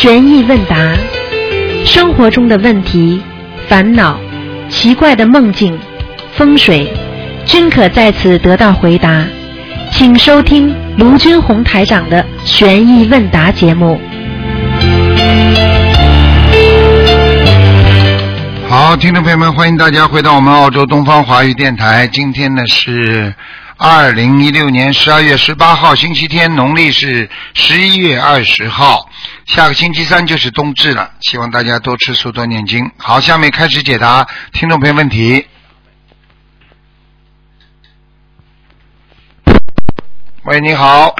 悬疑问答，生活中的问题、烦恼、奇怪的梦境、风水，均可在此得到回答。请收听卢军红台长的悬疑问答节目。好，听众朋友们，欢迎大家回到我们澳洲东方华语电台。今天呢是二零一六年十二月十八号，星期天，农历是十一月二十号。下个星期三就是冬至了，希望大家多吃素，多念经。好，下面开始解答听众朋友问题。喂，你好。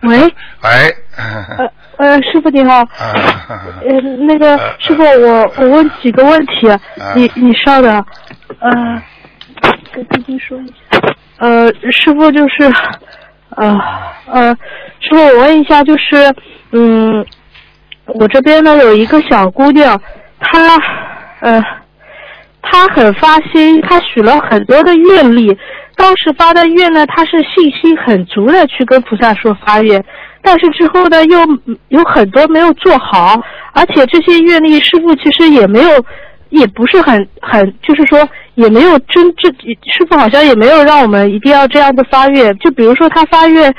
喂。喂。呃呃，师傅你好。呃，那个师傅，我我问几个问题，你你稍等。呃，跟晶晶说一下。呃，师傅就是，呃呃，师傅我问一下，就是嗯，我这边呢有一个小姑娘，她呃。她很发心，她许了很多的愿力。当时发的愿呢，她是信心很足的去跟菩萨说发愿，但是之后呢，又有很多没有做好，而且这些愿力师傅其实也没有，也不是很很，就是说也没有真正师傅好像也没有让我们一定要这样的发愿。就比如说他发愿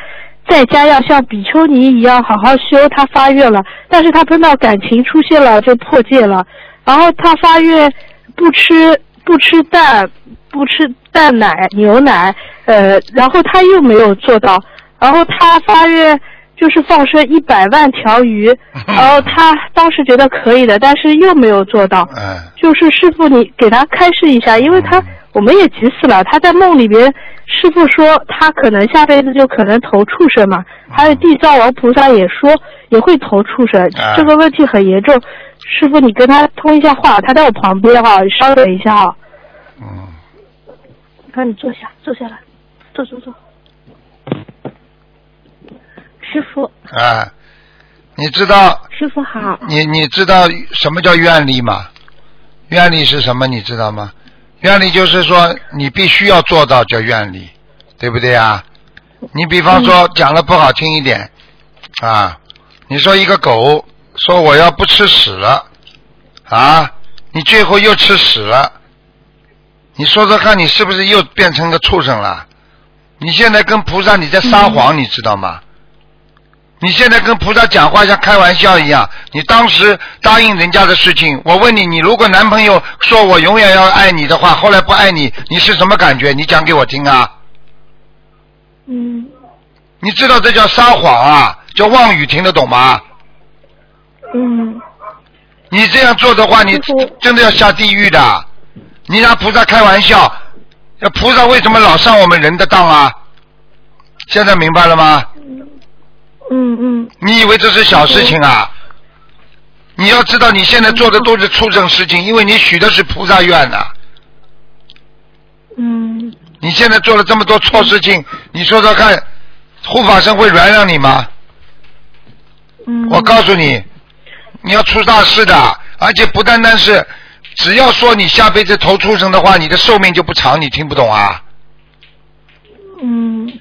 在家要像比丘尼一样好好修，他发愿了，但是他碰到感情出现了就破戒了，然后他发愿。不吃不吃蛋，不吃蛋奶牛奶，呃，然后他又没有做到，然后他发愿就是放生一百万条鱼，然后他当时觉得可以的，但是又没有做到。嗯。就是师傅，你给他开示一下，因为他我们也急死了。他在梦里边，师傅说他可能下辈子就可能投畜生嘛，还有地藏王菩萨也说也会投畜生，这个问题很严重。师傅，你跟他通一下话，他在我旁边哈，你稍等一下啊。嗯。那你坐下，坐下来，坐坐坐。师傅。啊，你知道？师傅好。你你知道什么叫愿力吗？愿力是什么？你知道吗？愿力就是说你必须要做到叫愿力，对不对啊？你比方说讲的不好听一点啊，你说一个狗。说我要不吃屎了，啊！你最后又吃屎了，你说说看，你是不是又变成个畜生了？你现在跟菩萨你在撒谎，你知道吗？你现在跟菩萨讲话像开玩笑一样。你当时答应人家的事情，我问你，你如果男朋友说我永远要爱你的话，后来不爱你，你是什么感觉？你讲给我听啊！嗯。你知道这叫撒谎啊，叫妄语，听得懂吗？嗯，你这样做的话，你真的要下地狱的。你拿菩萨开玩笑，那菩萨为什么老上我们人的当啊？现在明白了吗？嗯嗯。你以为这是小事情啊？你要知道，你现在做的都是畜生事情，因为你许的是菩萨愿呐。嗯。你现在做了这么多错事情，你说说看，护法神会原谅你吗？嗯。我告诉你。你要出大事的，而且不单单是，只要说你下辈子投畜生的话，你的寿命就不长。你听不懂啊？嗯。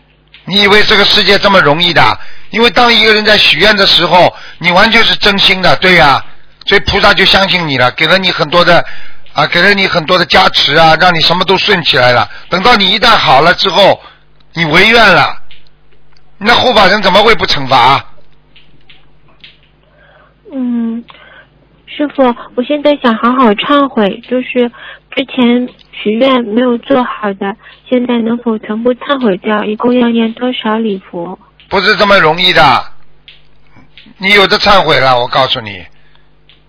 你以为这个世界这么容易的？因为当一个人在许愿的时候，你完全是真心的，对呀，所以菩萨就相信你了，给了你很多的啊，给了你很多的加持啊，让你什么都顺起来了。等到你一旦好了之后，你违愿了，那护法神怎么会不惩罚？嗯，师傅，我现在想好好忏悔，就是之前许愿没有做好的，现在能否全部忏悔掉？一共要念多少礼佛？不是这么容易的，你有的忏悔了，我告诉你，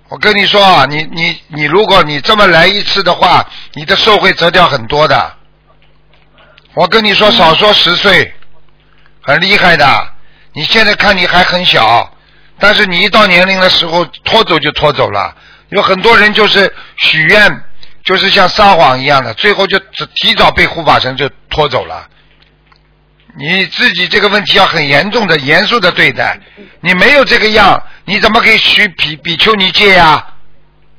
我跟你说啊，你你你，如果你这么来一次的话，你的寿会折掉很多的。我跟你说，少说十岁，很厉害的。你现在看你还很小。但是你一到年龄的时候，拖走就拖走了。有很多人就是许愿，就是像撒谎一样的，最后就提早被护法神就拖走了。你自己这个问题要很严重的、严肃的对待。你没有这个样，你怎么可以许比比丘尼戒呀？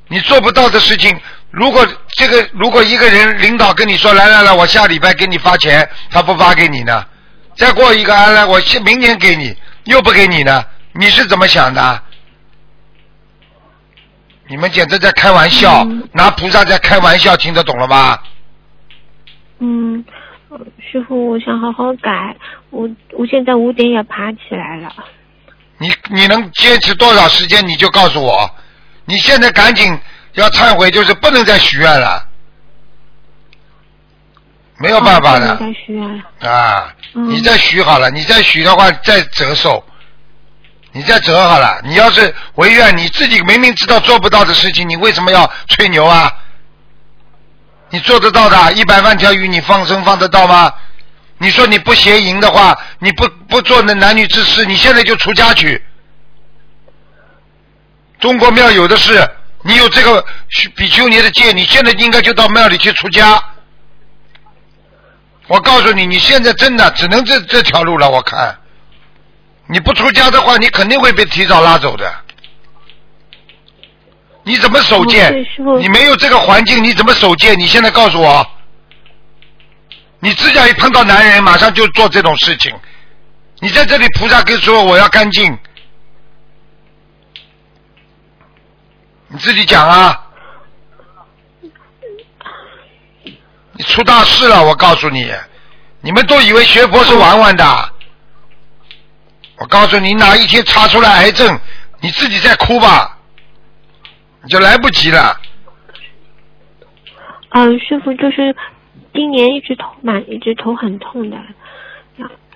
你做不到的事情，如果这个如果一个人领导跟你说来来来，我下礼拜给你发钱，他不发给你呢？再过一个安来，我明年给你，又不给你呢？你是怎么想的？你们简直在开玩笑，拿菩萨在开玩笑，听得懂了吗？嗯，师傅，我想好好改，我我现在五点也爬起来了。你你能坚持多少时间？你就告诉我。你现在赶紧要忏悔，就是不能再许愿了，没有办法的。再许愿啊，你再许好了，你再许的话再折寿，你再折好了。你要是违愿，你自己明明知道做不到的事情，你为什么要吹牛啊？你做得到的，一百万条鱼你放生放得到吗？你说你不邪淫的话，你不不做那男女之事，你现在就出家去。中国庙有的是，你有这个比丘尼的戒，你现在应该就到庙里去出家。我告诉你，你现在真的只能这这条路了。我看，你不出家的话，你肯定会被提早拉走的。你怎么守戒？你没有这个环境，你怎么守戒？你现在告诉我，你指甲一碰到男人，马上就做这种事情。你在这里，菩萨跟说我要干净。你自己讲啊！你出大事了，我告诉你，你们都以为学佛是玩玩的。我告诉你，哪一天查出来癌症，你自己再哭吧，你就来不及了。嗯，师傅就是今年一直头满一直头很痛的，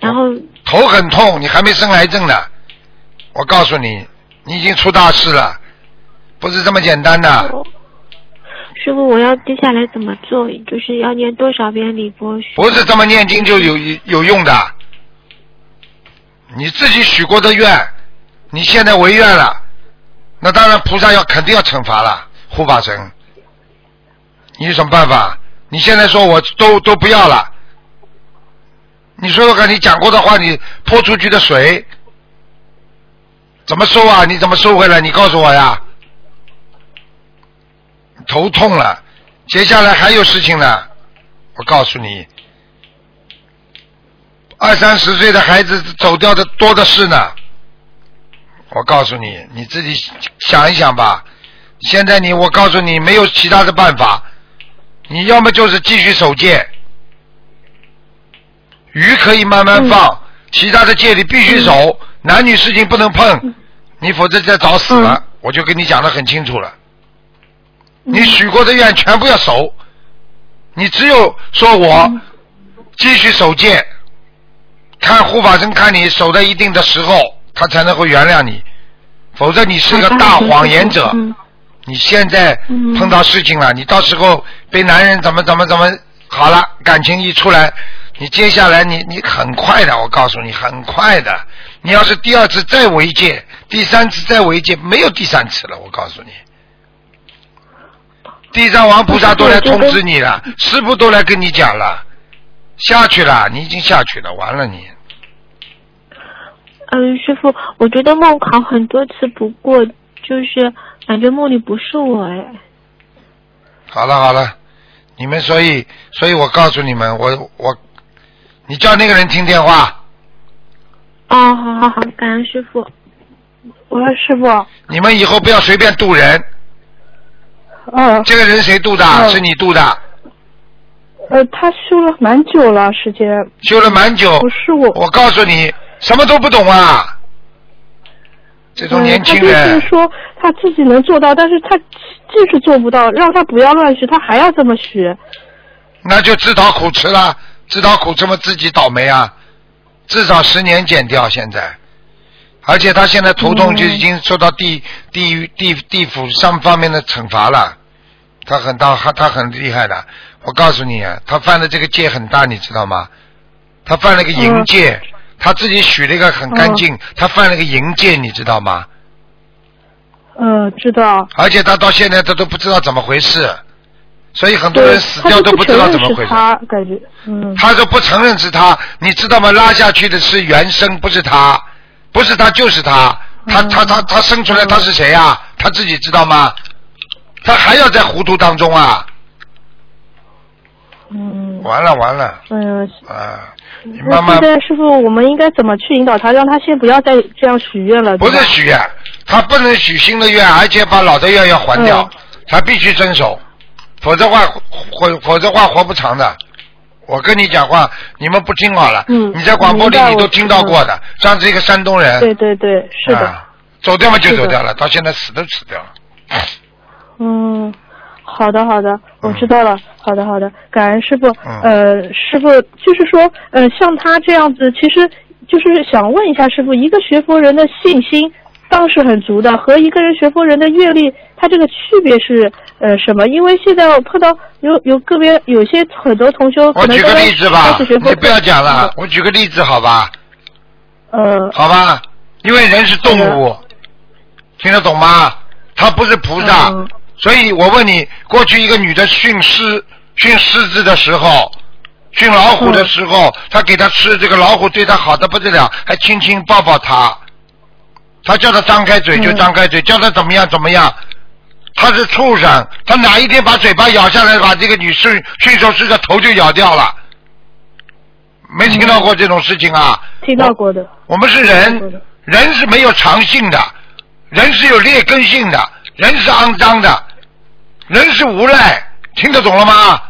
然后头很痛，你还没生癌症呢。我告诉你，你已经出大事了。不是这么简单的，师傅，我要接下来怎么做？就是要念多少遍礼佛？不是这么念经就有有用的，你自己许过的愿，你现在违愿了，那当然菩萨要肯定要惩罚了，护法神，你有什么办法？你现在说我都都不要了，你说说看，你讲过的话，你泼出去的水怎么收啊？你怎么收回来？你告诉我呀。头痛了，接下来还有事情呢。我告诉你，二三十岁的孩子走掉的多的是呢。我告诉你，你自己想一想吧。现在你，我告诉你，没有其他的办法。你要么就是继续守戒，鱼可以慢慢放，其他的戒你必须守，男女事情不能碰，你否则再找死了。我就跟你讲的很清楚了。你许过的愿全部要守，你只有说我继续守戒，看护法神看你守在一定的时候，他才能会原谅你，否则你是个大谎言者。你现在碰到事情了，你到时候被男人怎么怎么怎么好了，感情一出来，你接下来你你很快的，我告诉你很快的。你要是第二次再违戒，第三次再违戒，没有第三次了，我告诉你。地藏王菩萨都来通知你了，师傅都来跟你讲了，下去了，你已经下去了，完了你。嗯，师傅，我觉得梦考很多次不过，就是感觉梦里不是我哎。好了好了，你们所以所以我告诉你们，我我，你叫那个人听电话。哦，好好好，感恩师傅。我说师傅。你们以后不要随便渡人。嗯，这个人谁渡的？是你渡的？呃，他修了蛮久了，时间。修了蛮久。不是我。我告诉你，什么都不懂啊！这种年轻人。他就是说他自己能做到，但是他就是做不到，让他不要乱学，他还要这么学。那就自讨苦吃了，自讨苦吃嘛，自己倒霉啊！至少十年减掉，现在。而且他现在头痛，就已经受到地地狱地地府上方面的惩罚了。他很大，他他很厉害的。我告诉你啊，他犯的这个戒很大，你知道吗？他犯了个淫戒，他自己许了一个很干净，他犯了个淫戒，你知道吗？嗯，知道。而且他到现在他都不知道怎么回事，所以很多人死掉都不知道怎么回事。他感觉，嗯。他说不承认是他，你知道吗？拉下去的是原生，不是他。不是他就是他，他他他他生出来他是谁呀？他自己知道吗？他还要在糊涂当中啊！嗯嗯。完了完了。嗯。啊，你慢慢。现在师傅，我们应该怎么去引导他，让他先不要再这样许愿了？不是许愿，他不能许新的愿，而且把老的愿要还掉，他必须遵守，否则话活，否则话活不长的。我跟你讲话，你们不听好了。嗯。你在广播里你都听到过的，上次一个山东人。对对对，是的。走掉嘛就走掉了，到现在死都死掉了。嗯，好的好的，我知道了。好的好的，感恩师傅。呃，师傅就是说，呃，像他这样子，其实就是想问一下师傅，一个学佛人的信心倒是很足的，和一个人学佛人的阅历，他这个区别是呃什么？因为现在我碰到有有个别有些很多同修，我举个例子吧，你不要讲了，我举个例子好吧？呃。好吧，因为人是动物。听得懂吗？他不是菩萨，所以我问你，过去一个女的训狮、训狮子的时候，训老虎的时候，他给他吃这个老虎，对它好的不得了，还亲亲抱抱它，他叫他张开嘴就张开嘴，叫他怎么样怎么样，他是畜生，他哪一天把嘴巴咬下来，把这个女士驯兽师的头就咬掉了？没听到过这种事情啊？听到过的。我们是人，人是没有长性的。人是有劣根性的，人是肮脏的，人是无赖，听得懂了吗？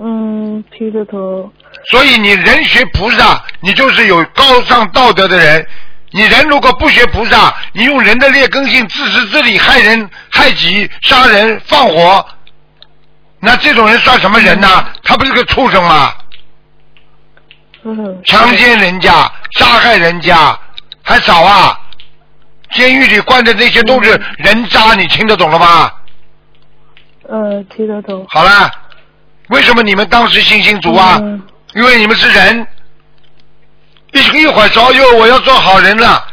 嗯，听得懂。所以你人学菩萨，你就是有高尚道德的人。你人如果不学菩萨，你用人的劣根性自私自利，害人害己，杀人放火，那这种人算什么人呢？他不是个畜生吗？嗯。强奸人家，杀害人家，还少啊？监狱里关的那些都是人渣，你听得懂了吗？呃，听得懂。好了，为什么你们当时信心足啊？因为你们是人，一一会儿说哟我要做好人了，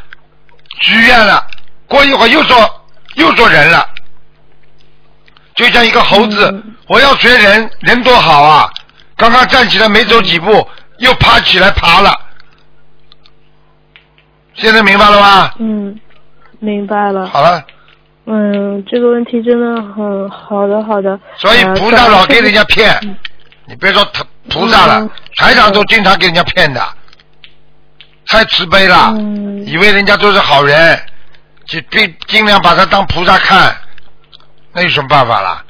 许愿了，过一会儿又做又做人了，就像一个猴子，我要学人，人多好啊！刚刚站起来没走几步，又爬起来爬了，现在明白了吗？嗯。明白了。好了。嗯，这个问题真的很好的，好的。所以菩萨老给人家骗，你别说他菩萨了，台长都经常给人家骗的，太慈悲了，以为人家都是好人，就尽尽量把他当菩萨看，那有什么办法啦？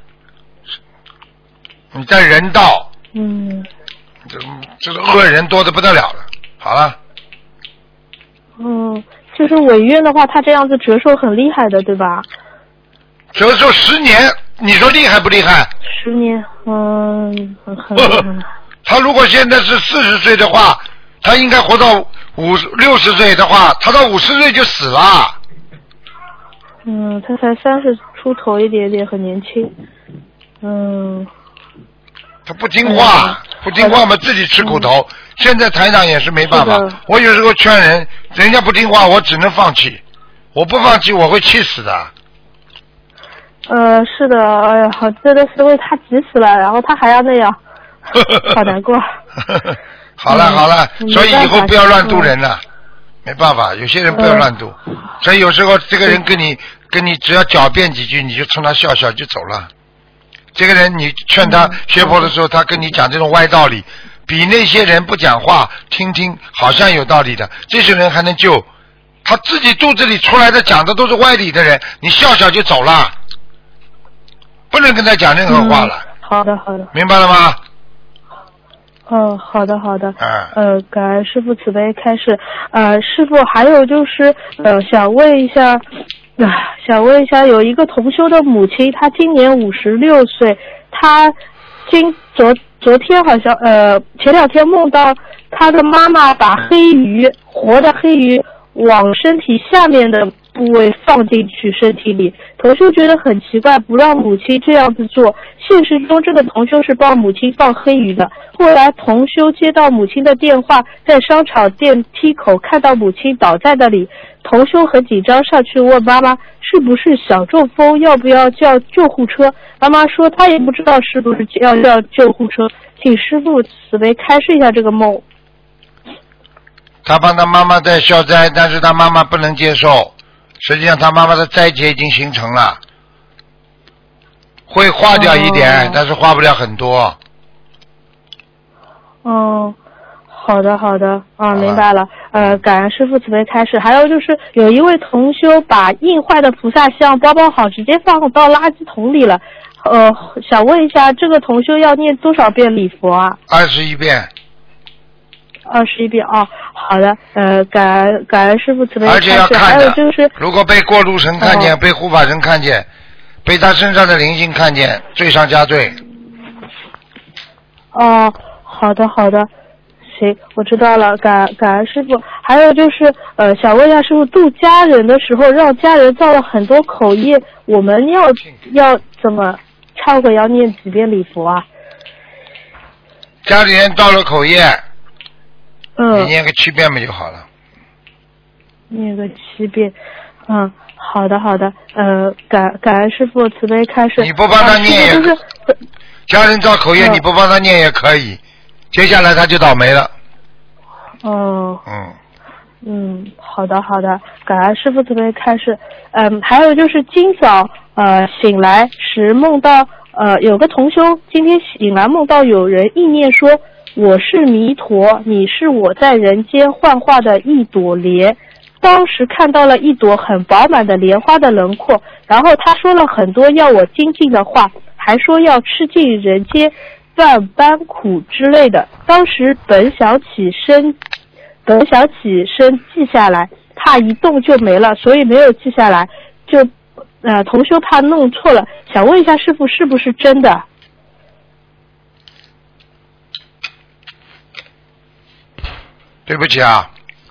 你在人道，嗯，这这个恶人多的不得了了。好了。嗯。就是违约的话，他这样子折寿很厉害的，对吧？折寿十年，你说厉害不厉害？十年，嗯，很很。他如果现在是四十岁的话，他应该活到五六十岁的话，他到五十岁就死了。嗯，他才三十出头一点点，很年轻。嗯。他不听话，不听话嘛，自己吃苦头。现在台长也是没办法，我有时候劝人，人家不听话，我只能放弃。我不放弃，我会气死的。呃，是的，哎呀，好真的是为他急死了，然后他还要那样，好难过。好 了好了，所以以后不要乱渡人了，没办法，有些人不要乱渡。所以有时候这个人跟你跟你只要狡辩几句，你就冲他笑笑就走了。这个人，你劝他学佛的时候，他跟你讲这种歪道理，比那些人不讲话、听听好像有道理的，这些人还能救。他自己肚子里出来的讲的都是歪理的人，你笑笑就走了，不能跟他讲任何话了。好的，好的。明白了吗？哦，好的，好的。嗯。呃，感恩师傅慈悲开始。呃，师傅还有就是呃，想问一下。啊，想问一下，有一个同修的母亲，她今年五十六岁，她今昨昨天好像呃前两天梦到她的妈妈把黑鱼活的黑鱼往身体下面的部位放进去身体里，同修觉得很奇怪，不让母亲这样子做。现实中这个同修是帮母亲放黑鱼的，后来同修接到母亲的电话，在商场电梯口看到母亲倒在那里。同修很紧张，上去问妈妈是不是小中风，要不要叫救护车？妈妈说她也不知道是不是要叫救护车，请师傅慈悲开示一下这个梦。他帮他妈妈在消灾，但是他妈妈不能接受。实际上，他妈妈的灾劫已经形成了，会化掉一点，但是化不了很多。哦，好的好的，啊，明白了。呃，感恩师傅慈悲开示。还有就是，有一位同修把印坏的菩萨像包包好，直接放到垃圾桶里了。呃，想问一下，这个同修要念多少遍礼佛啊？二十一遍，二十一遍啊。好的，呃，感恩感恩师傅慈悲而且要看的有就是，。如果被过路神看见，哦被护法神看见，被他身上的灵性看见，罪上加罪。哦，好的好的，行，我知道了，感感恩师傅。还有就是，呃，想问一下师傅，度家人的时候，让家人造了很多口业，我们要要怎么忏悔？要念几遍礼佛啊？家里人造了口业，你嗯，念个七遍不就好了？念个七遍。嗯，好的好的，呃，感感恩师傅慈悲开示。你不帮他念也啊就是，家人造口业，嗯你不帮他念也可以，接下来他就倒霉了。哦。嗯，嗯，好的好的，感恩师傅慈悲开示。嗯，还有就是今早呃醒来时梦到呃有个同修今天醒来梦到有人意念说我是弥陀，你是我在人间幻化的一朵莲。当时看到了一朵很饱满的莲花的轮廓，然后他说了很多要我精进的话，还说要吃尽人间万般苦之类的。当时本想起身本想起身记下来，怕一动就没了，所以没有记下来。就呃，同修怕弄错了，想问一下师傅是不是真的？对不起啊，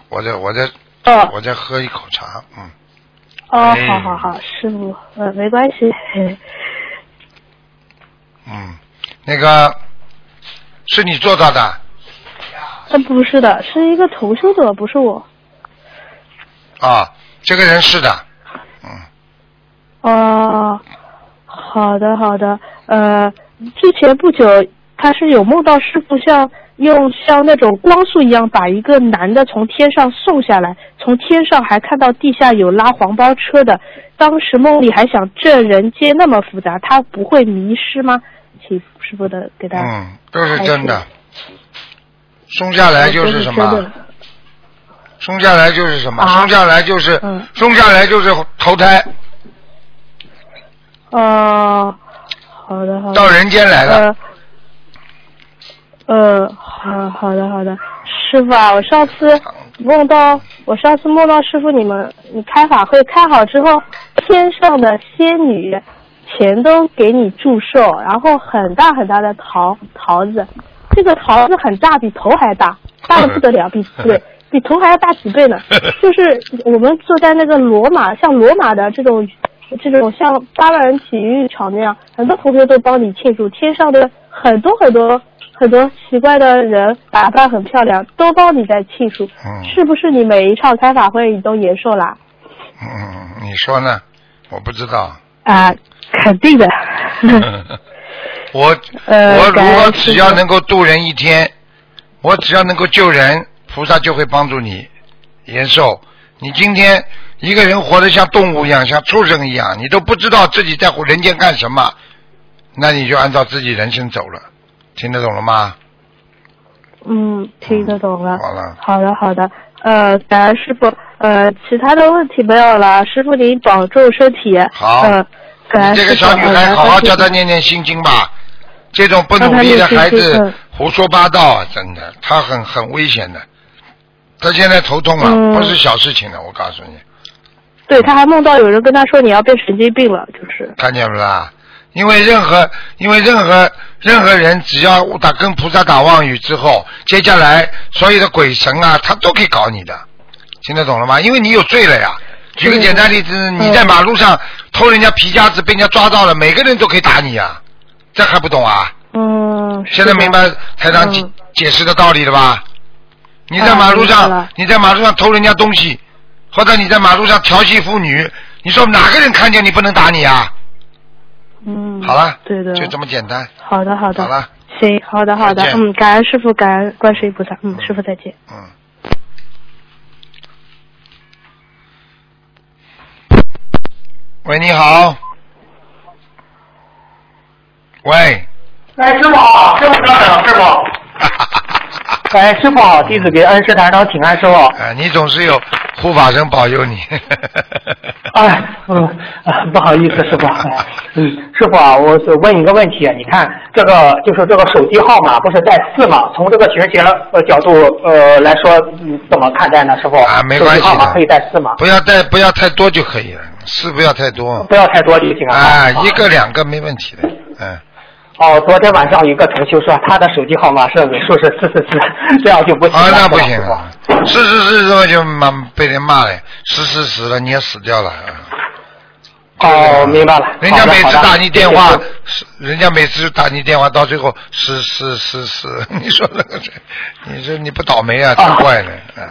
我在我在哦。我在喝一口茶，嗯，哦，哎。好好好，师傅，呃，没关系。嘿 嗯，那个是你做到的？呃，不是的，是一个投修者，不是我。啊，这个人是的，嗯，哦，好的好的，呃，之前不久他是有梦到师傅像用像那种光束一样把一个男的从天上送下来，从天上还看到地下有拉黄包车的。当时梦里还想，这人间那么复杂，他不会迷失吗？请师傅的给大家。嗯，都是真的。松下来就是什么？松下来就是什么？啊松下来就是嗯松下来就是投胎哦，好的好的。到人间来了。呃，呃，好好的好的，师傅啊，我上次梦到我上次梦到师傅你们你开法会开好之后，天上的仙女全都给你祝寿，然后很大很大的桃桃子，这个桃子很大，比头还大，大的不得了，比对比头还要大几倍呢。就是我们坐在那个罗马像罗马的这种这种像八万人体育场那样，很多同学都帮你庆祝，天上的很多很多很多奇怪的人打扮很漂亮，都帮你在庆祝。嗯是不是你每一场开法会你都延寿啦？嗯，你说呢？我不知道。啊，肯定的。我呃我如果只要能够渡人一天，我只要能够救人，菩萨就会帮助你延寿。你今天一个人活得像动物一样，像畜生一样，你都不知道自己在人间干什么，那你就按照自己人生走了。听得懂了吗？嗯，听得懂了。好了，好的，好的。呃，感恩师傅。呃，其他的问题没有了，师傅您保重身体。好呃，感恩你这个小女孩，呃好好教她念念心经吧。这种不努力的孩子胡说八道啊，真的，他很很危险的。他现在头痛了，嗯不是小事情了，我告诉你，对，他还梦到有人跟他说你要变神经病了，就是。看见不啦？因为任何因为任何任何人只要打跟菩萨打妄语之后，接下来所有的鬼神啊，他都可以搞你的，听得懂了吗？因为你有罪了呀。举个简单例子，你在马路上偷人家皮夹子，被人家抓到了，每个人都可以打你啊，这还不懂啊？嗯。现在明白台长解、嗯解释的道理了吧？你在马路上，你在马路上偷人家东西，或者你在马路上调戏妇女，你说哪个人看见你不能打你啊？嗯。好了，对的。就这么简单。好的，好的。好了。行，好的，好的嗯，感恩师傅，感恩观世音菩萨。嗯，师傅再见。嗯。喂，你好。喂。哎，师傅好，师傅稍等，师傅。哎，师傅好，弟子给恩师台长请安，师傅。哎，你总是有护法神保佑你。哎，嗯啊，不好意思，师傅。嗯，师傅啊，我问一个问题，你看这个就是这个手机号码不是带四吗？从这个学习呃角度呃来说，你，怎么看待呢，师傅？啊，没关系手机号码可以带四吗？不要带，不要太多就可以了，四不要太多。不要太多就行了。啊，一个两个没问题的，嗯。哦，昨天晚上有一个同修说他的手机号码是尾数是四四四，这样就不行啊，那不行啊，四四四这么就骂被人骂了，四四十了你也死掉了。哦，明白了。人家每次打你电话人家每次打你电话，到最后是是是是，你说那个谁，你说你不倒霉啊，真怪了，啊！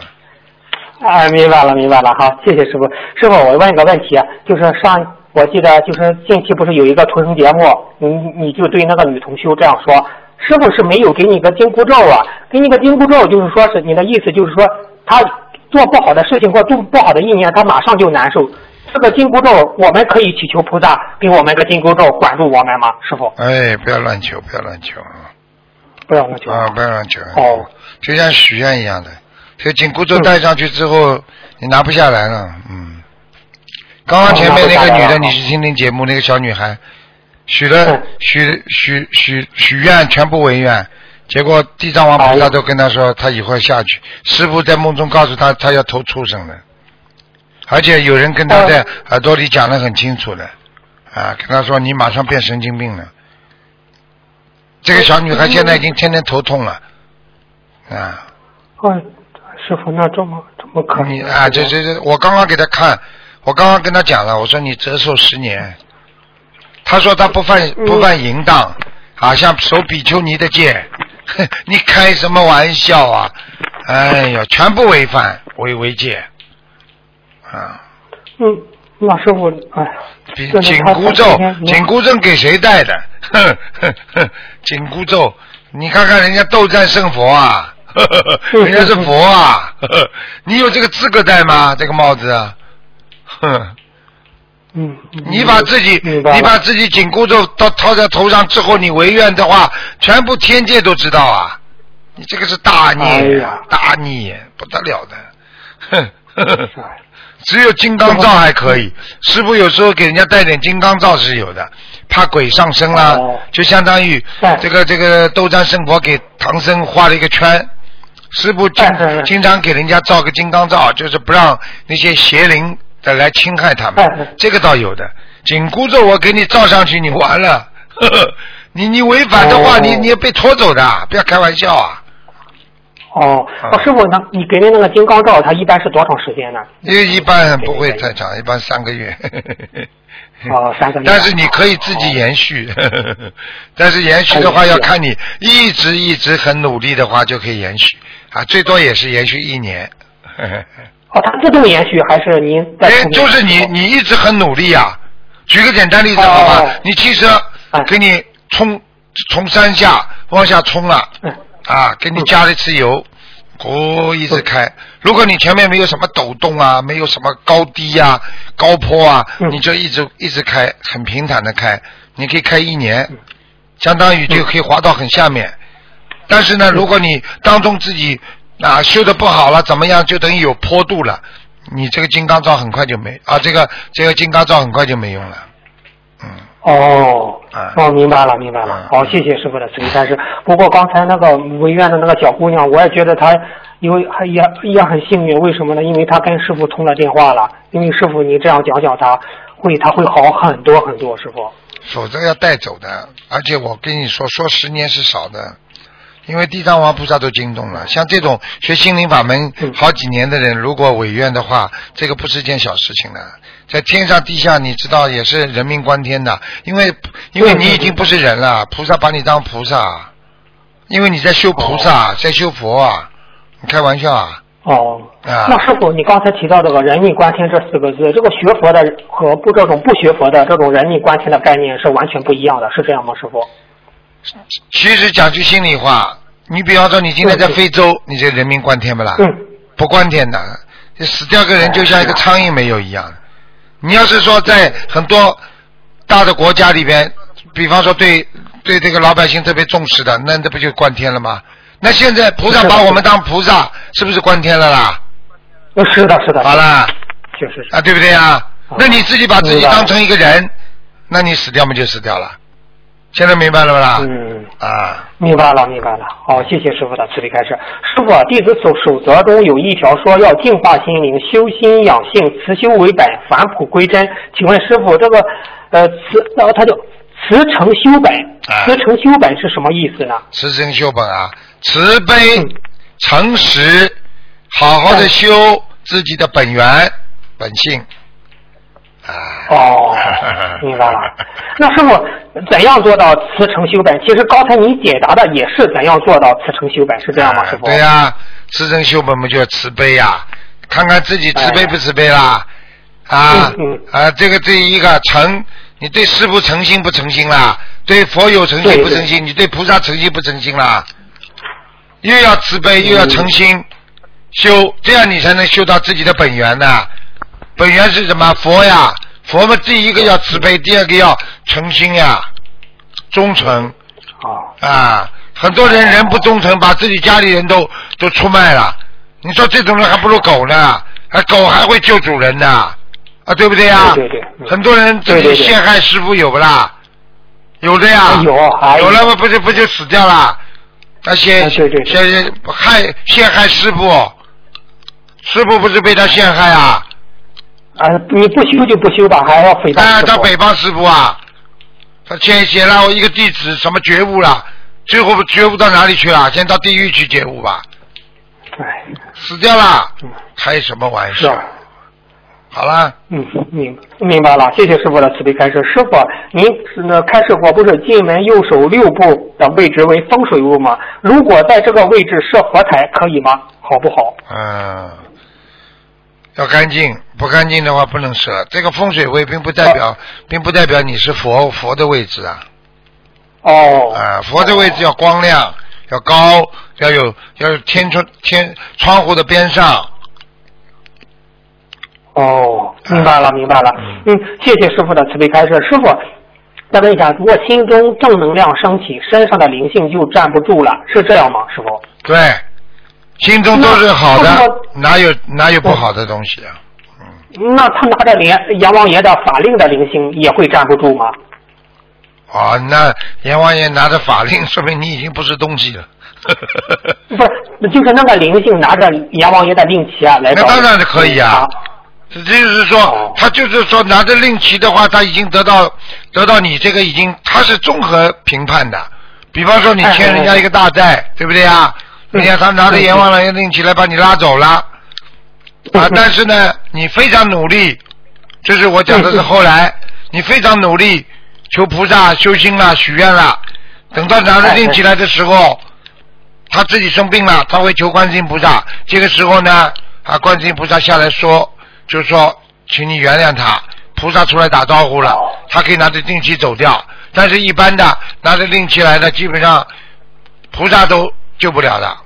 啊，明白了，明白了。好，谢谢师傅。师傅，我问一个问题，就是上我记得就是近期不是有一个图腾节目，你你就对那个女同修这样说，师傅是没有给你个紧箍咒啊，给你个紧箍咒，就是说是你的意思就是说他做不好的事情或做不好的意念，他马上就难受。这个紧箍咒，我们可以祈求菩萨给我们个紧箍咒管住我们吗？师傅，哎，不要乱求，不要乱求啊！不要乱求啊，不要乱求。哦，就像许愿一样的，这个紧箍咒戴上去之后，你拿不下来了，嗯。刚刚前面那个女的，你去听听节目那个小女孩，许了嗯。许许许许愿全部违愿，结果地藏王菩萨都跟她说，她以后下去，师傅在梦中告诉她，她要投畜生了，而且有人跟她哦在耳朵里讲的很清楚的，啊，跟她说你马上变神经病了。这个小女孩现在已经天天头痛了，啊，哦，师傅，那这么这么可能你啊，这这这，我刚刚给她看，我刚刚跟他讲了，我说你折寿十年，他说他不犯不犯淫荡，啊，像守比丘尼的戒，哼 你开什么玩笑啊？哎呀，全部违反违违戒，啊，嗯，那师傅，哎，紧箍咒紧箍咒给谁戴的？哼哼哼，紧箍咒，你看看人家斗战胜佛啊，呵呵呵人家是佛啊，你有这个资格戴吗？这个帽子 嗯，嗯。你把自己你把自己紧箍咒套套在头上之后，你违愿的话，全部天界都知道啊，你这个是大孽，哎呀。大孽不得了的，哼呵呵。哎 只有金刚罩还可以，师傅有时候给人家带点金刚罩是有的，怕鬼上身啦，哦。就相当于这个这个斗战胜佛给唐僧画了一个圈，师傅经经常给人家罩个金刚罩，就是不让那些邪灵的来侵害他们这个倒有的。紧箍咒我给你罩上去，你完了，呵 呵你你违反的话，哦你你要被拖走的，不要开玩笑啊。哦，啊哦，师傅，那你给的那个金刚罩，它一般是多长时间呢？因为一般不会太长，一般三个月。哦，三个 月。但是你可以自己延续，但是延续的话要看你一直一直很努力的话就可以延续啊，最多也是延续一年。哦，它自动延续还是您在哎就是你你一直很努力啊。举个简单例子好吧，哦你汽车哎。给你冲从山下往下冲了嗯。啊，给你加了一次油，哦一直开。如果你前面没有什么抖动啊，没有什么高低呀、高坡啊，嗯。你就一直一直开，很平坦的开，你可以开一年，相当于就可以滑到很下面。但是呢，如果你当中自己啊修的不好了，怎么样，就等于有坡度了，你这个金刚罩很快就没啊，这个这个金刚罩很快就没用了，嗯。哦啊，哦，明白了，明白了嗯。好，谢谢师傅的慈悲开示。不过刚才那个文苑的那个小姑娘，我也觉得她因为还也也很幸运，为什么呢？因为她跟师傅通了电话了。因为师傅你这样讲讲她，会她会好很多很多，师傅。否则要带走的。而且我跟你说，说十年是少的，因为地藏王菩萨都惊动了。像这种学心灵法门嗯好几年的人，如果违愿的话，这个不是件小事情了。在天上地下，你知道也是人命关天的，因为因为你已经不是人了，菩萨把你当菩萨，因为你在修菩萨，在修佛啊，你开玩笑啊？哦，啊那师傅，你刚才提到这个“人命关天”这四个字，这个学佛的和不这种不学佛的这种人命关天的概念是完全不一样的，是这样吗，师傅？其实讲句心里话，你比方说你今天在非洲，你这人命关天不啦？嗯，不关天的，就死掉个人就像一个苍蝇没有一样。你要是说在很多大的国家里边，比方说对对这个老百姓特别重视的，那这不就关天了吗？那现在菩萨把我们当菩萨，是不是关天了啦？呃，是的，是的。好了。确实是。啊，对不对啊？那你自己把自己当成一个人，那你死掉嘛就死掉了。现在明白了吧？嗯。啊。明白了，明白了。好，谢谢师傅的慈悲开示。师傅，弟子守守则中有一条说要净化心灵，修心养性，慈修为本，返璞归真。请问师傅，这个呃慈，然后他就慈诚修本，慈诚修本是什么意思呢？慈诚修本啊，慈悲、诚实，好好的修自己的本源本性。哦，明白了。那师傅怎样做到慈诚修本？其实刚才你解答的也是怎样做到慈诚修本，是这样吗？师傅？对呀，慈诚修本不就是慈悲呀？看看自己慈悲不慈悲啦？啊啊，这个这一个诚，你对师傅诚心不诚心啦？对佛有诚心不诚心？你对菩萨诚心不诚心啦？又要慈悲又要诚心修，这样你才能修到自己的本源呐。本源是什么？佛呀，佛嘛，第一个要慈悲，第二个要诚心呀，忠诚。啊。啊，很多人人不忠诚，把自己家里人都都出卖了。你说这种人还不如狗呢？还狗还会救主人呢？啊，对不对呀？对对。很多人自己陷害师傅有不啦？有的呀。有。有了嘛？不就不就死掉了？那些对对。陷害陷害师傅，师傅不是被他陷害啊？啊，你不修就不修吧，还要诽谤啊，他诽谤师傅啊，他写写了一个地址，什么觉悟了，最后觉悟到哪里去了？先到地狱去觉悟吧。哎，死掉了，开什么玩笑？好了。嗯，明明白了，谢谢师傅的慈悲开示。师傅，您开示过，不是进门右手六步的位置为风水屋吗？如果在这个位置设佛台，可以吗？好不好？嗯。要干净，不干净的话不能设。这个风水位并不代表，并不代表你是佛佛的位置啊。哦。啊，佛的位置要光亮，要高，要有要有天窗天窗户的边上。哦，明白了，明白了。嗯，谢谢师傅的慈悲开示。师傅，再问一下，如果心中正能量升起，身上的灵性就站不住了，是这样吗？师傅？对。心中都是好的，哪有哪有不好的东西啊？嗯。那他拿着连阎王爷的法令的灵性也会站不住吗？啊，那阎王爷拿着法令，说明你已经不是东西了。不是，就是那个灵性拿着阎王爷的令旗啊来。那当然是可以啊。这就是说，他就是说拿着令旗的话，他已经得到得到你这个已经，他是综合评判的。比方说，你欠人家一个大债，对不对啊？你看他拿着阎王来令起来把你拉走了啊！但是呢，你非常努力，这是我讲的是后来，你非常努力求菩萨修心了、许愿了，等到拿着令起来的时候，他自己生病了，他会求观世音菩萨。这个时候呢，啊，观世音菩萨下来说，就说，请你原谅他。菩萨出来打招呼了，他可以拿着令旗走掉。但是一般的拿着令旗来的，基本上菩萨都救不了的。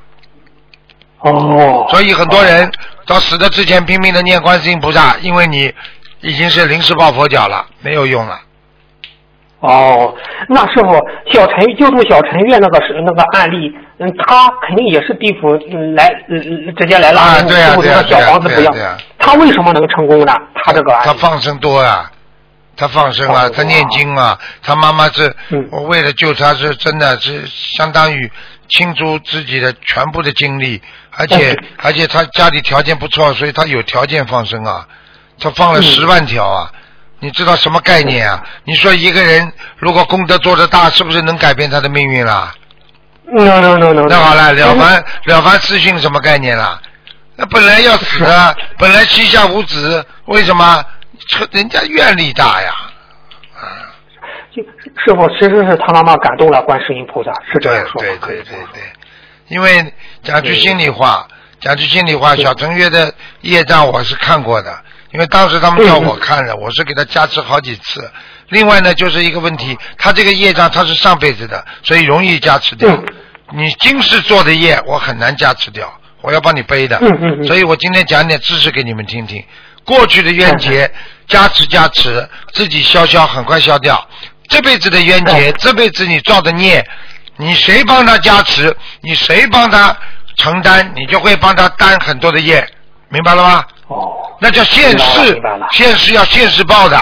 哦，所以很多人到死的之前拼命的念观世音菩萨，因为你已经是临时抱佛脚了，没有用了。哦，那师傅，小陈救助小陈月那个是那个案例，嗯，他肯定也是地府来直接来拉人，师傅这个小房子不一样，他为什么能成功呢？他这个案他放生多啊，他放生啊，他念经啊，他妈妈是，我为了救他是真的是相当于倾注自己的全部的精力。而且而且他家里条件不错，所以他有条件放生啊，他放了十万条啊，你知道什么概念啊？你说一个人如果功德做得大，是不是能改变他的命运啦？no no no no。那好了，了凡了凡四训什么概念啦？那本来要死啊，本来膝下无子，为什么？人家愿力大呀，啊。师傅，其实是他妈妈感动了观世音菩萨，是这样说对对对对对。因为讲句心里话，讲句心里话，小陈月的业障我是看过的，因为当时他们叫我看的，我是给他加持好几次。另外呢，就是一个问题，他这个业障他是上辈子的，所以容易加持掉。你今世做的业，我很难加持掉，我要帮你背的。所以我今天讲点知识给你们听听。过去的冤结，加持加持，自己消消，很快消掉。这辈子的冤结，这辈子你造的孽。你谁帮他加持，你谁帮他承担，你就会帮他担很多的业，明白了吗？哦。那叫现世，现世要现世报的。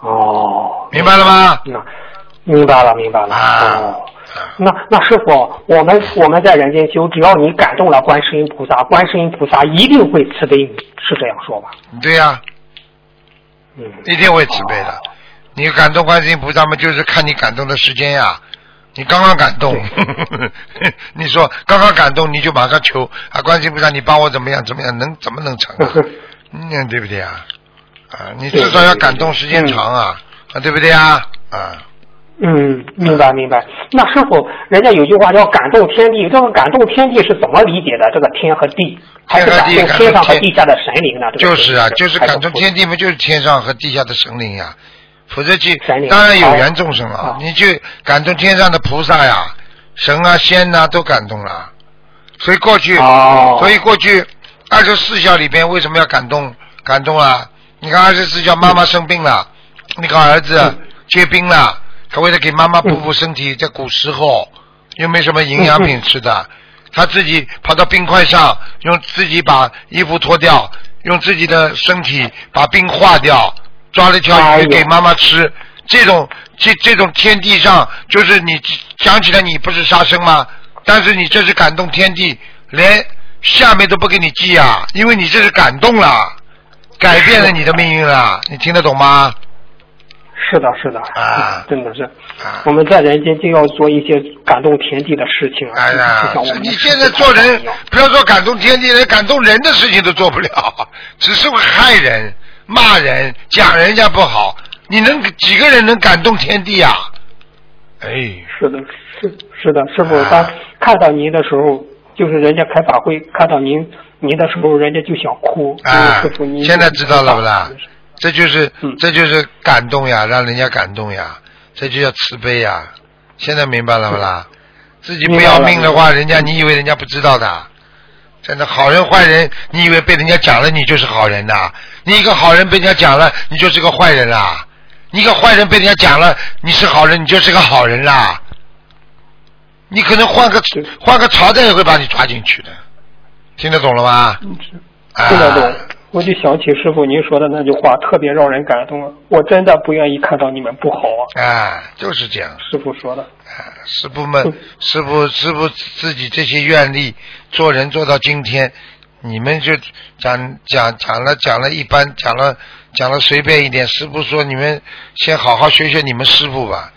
哦。明白了吗？那明白了，明白了。啊。那那师傅，我们我们在人间修，只要你感动了观世音菩萨，观世音菩萨一定会慈悲你，是这样说吧？对呀。嗯。一定会慈悲的。你感动观世音菩萨嘛，就是看你感动的时间呀。你刚刚感动，你说刚刚感动，你就马上求啊，观世音菩萨，你帮我怎么样怎么样，能怎么能成啊？嗯，对不对啊？啊，你至少要感动时间长啊，啊，对不对啊？啊。嗯，明白明白。那师傅，人家有句话叫感动天地，这个感动天地是怎么理解的？这个天和地，还是感动天上和地下的神灵呢？就是啊，就是感动天地嘛，就是天上和地下的神灵呀。否则去，当然有缘众生了。你去感动天上的菩萨呀、神啊、仙呐，都感动了。所以过去，所以过去二十四孝里边为什么要感动？感动啊！你看二十四孝，妈妈生病了，你看儿子结冰了，他为了给妈妈补补身体，在古时候又没什么营养品吃的，他自己跑到冰块上，用自己把衣服脱掉，用自己的身体把冰化掉。抓了一条鱼给妈妈吃，这种这这种天地上，就是你讲起来你不是杀生吗？但是你这是感动天地，连下面都不给你记啊，因为你这是感动了，改变了你的命运了，你听得懂吗？是的，是的，啊，真的是，我们在人间就要做一些感动天地的事情啊。哎呀，你现在做人，不要说感动天地，连感动人的事情都做不了，只是会害人。骂人讲人家不好，你能几个人能感动天地啊？哎，是的，是是的，师傅，当看到您的时候，就是人家开法会看到您您的时候，人家就想哭。啊，现在知道了不啦？这就是这就是感动呀，让人家感动呀，这就叫慈悲呀。现在明白了不啦？自己不要命的话，人家你以为人家不知道的？真的好人坏人，你以为被人家讲了你就是好人呐？你一个好人被人家讲了，你就是个坏人啦；你一个坏人被人家讲了，你是好人，你就是个好人啦。你可能换个换个朝代也会把你抓进去的，听得懂了吗？听得懂。我就想起师傅您说的那句话，特别让人感动啊。我真的不愿意看到你们不好啊！啊，就是这样。师傅说的。啊，师傅们，师傅师傅自己这些愿力，做人做到今天，你们就讲讲讲了讲了一般，讲了讲了随便一点。师傅说你们先好好学学你们师傅吧。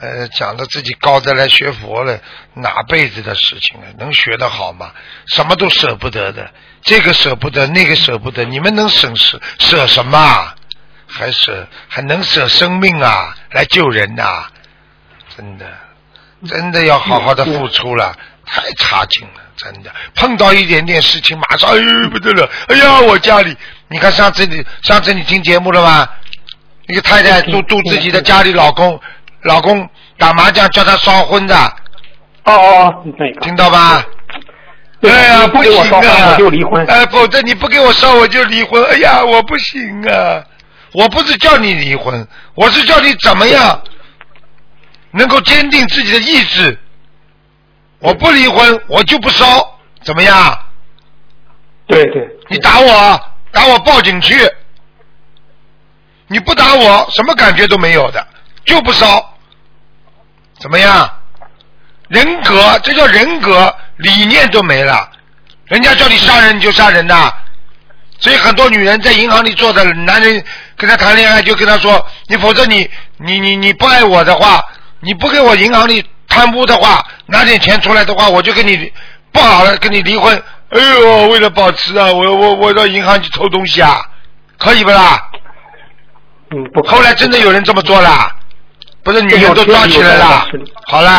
呃，讲的自己高的来学佛了，哪辈子的事情啊？能学得好吗？什么都舍不得的，这个舍不得，那个舍不得，你们能舍舍舍什么？还舍还能舍生命啊？来救人呐？真的，真的要好好的付出了，太差劲了，真的。碰到一点点事情，马上哎不得了，哎呀，我家里，你看上次你上次你听节目了吗？一个太太度度自己的家里老公。老公打麻将叫他烧荤的，哦哦，听到吧？哎呀，不行啊！我就离婚哎，否则你不给我烧，我就离婚。哎呀，我不行啊！我不是叫你离婚，我是叫你怎么样能够坚定自己的意志。我不离婚，我就不烧，怎么样？对对。你打我，打我报警去。你不打我，什么感觉都没有的。就不烧，怎么样？人格，这叫人格，理念都没了。人家叫你杀人，你就杀人呐。所以很多女人在银行里做的，男人跟她谈恋爱就跟她说：“你否则你你你你不爱我的话，你不给我银行里贪污的话，拿点钱出来的话，我就跟你不好了，跟你离婚。”哎呦，为了保持啊，我我我到银行去偷东西啊，可以不啦？嗯，不。后来真的有人这么做了。不是女人都抓起来了，好了，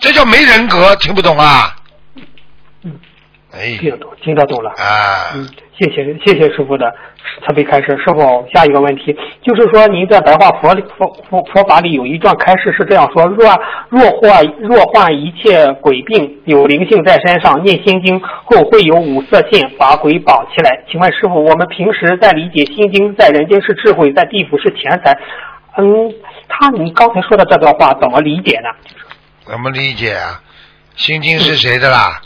这叫没人格，听不懂啊？嗯，哎，听得懂，听得懂了啊。嗯，谢谢谢谢师傅的慈悲开示。师傅，下一个问题就是说，您在白话佛佛佛佛法里有一段开示是这样说：若若患若患一切鬼病，有灵性在身上，念心经后会有五色线把鬼绑起来。请问师傅，我们平时在理解心经，在人间是智慧，在地府是钱财。嗯，他你刚才说的这段话怎么理解呢？怎么理解啊？心经是谁的啦？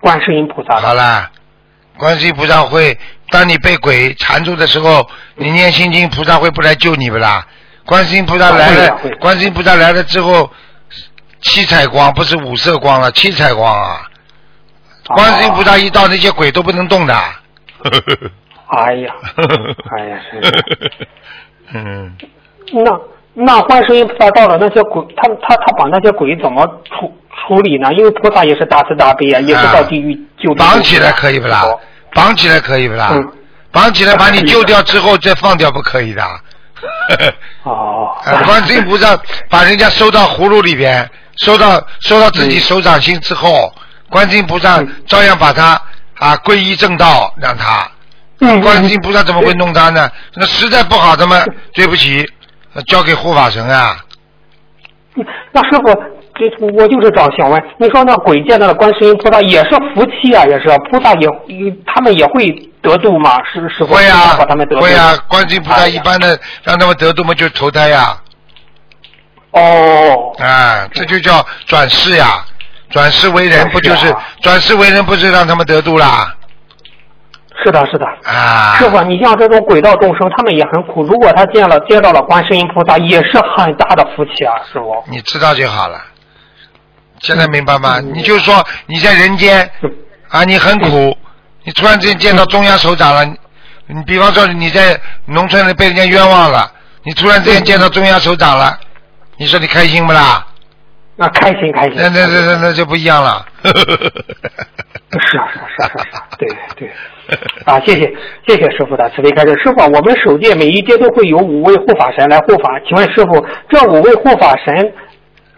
观世音菩萨的。好了，观世音菩萨会，当你被鬼缠住的时候，你念心经，菩萨会不来救你不啦？观世音菩萨来了，观世音菩萨来了之后，七彩光不是五色光了，七彩光啊！观世音菩萨一到，那些鬼都不能动的。哎呀，哎呀，是。嗯。那那观世音菩萨到了，那些鬼，他他他把那些鬼怎么处处理呢？因为菩萨也是大慈大悲啊，也是到地狱救。绑起来可以不啦？绑起来可以不啦？绑起来把你救掉之后再放掉不可以的。哦。观世音菩萨把人家收到葫芦里边，收到收到自己手掌心之后，观世音菩萨照样把他啊皈依正道，让他。观世音菩萨怎么会弄他呢？那实在不好他们，对不起，交给护法神啊。那师傅，这我就是这样想问，你说那鬼见到了观世音菩萨也是福气啊，也是菩萨也他们也会得度嘛？是师傅会啊，把他们得度。会啊，观世音菩萨一般的让他们得度嘛，就投胎呀。哦。啊，这就叫转世呀，转世为人不就是转世为人不是让他们得度啦？是的，是的。啊。师傅，你像这种鬼道众生，他们也很苦。如果他见了见到了观世音菩萨，也是很大的福气啊，师傅。你知道就好了。现在明白吗？你就说你在人间啊，你很苦，你突然之间见到中央首长了，你比方说你在农村里被人家冤枉了，你突然之间见到中央首长了，你说你开心不啦？那开心开心。那那那那那就不一样了。是啊是啊是啊是啊，对对。啊，谢谢谢谢师傅的慈悲开示。师傅，我们守戒每一届都会有五位护法神来护法，请问师傅，这五位护法神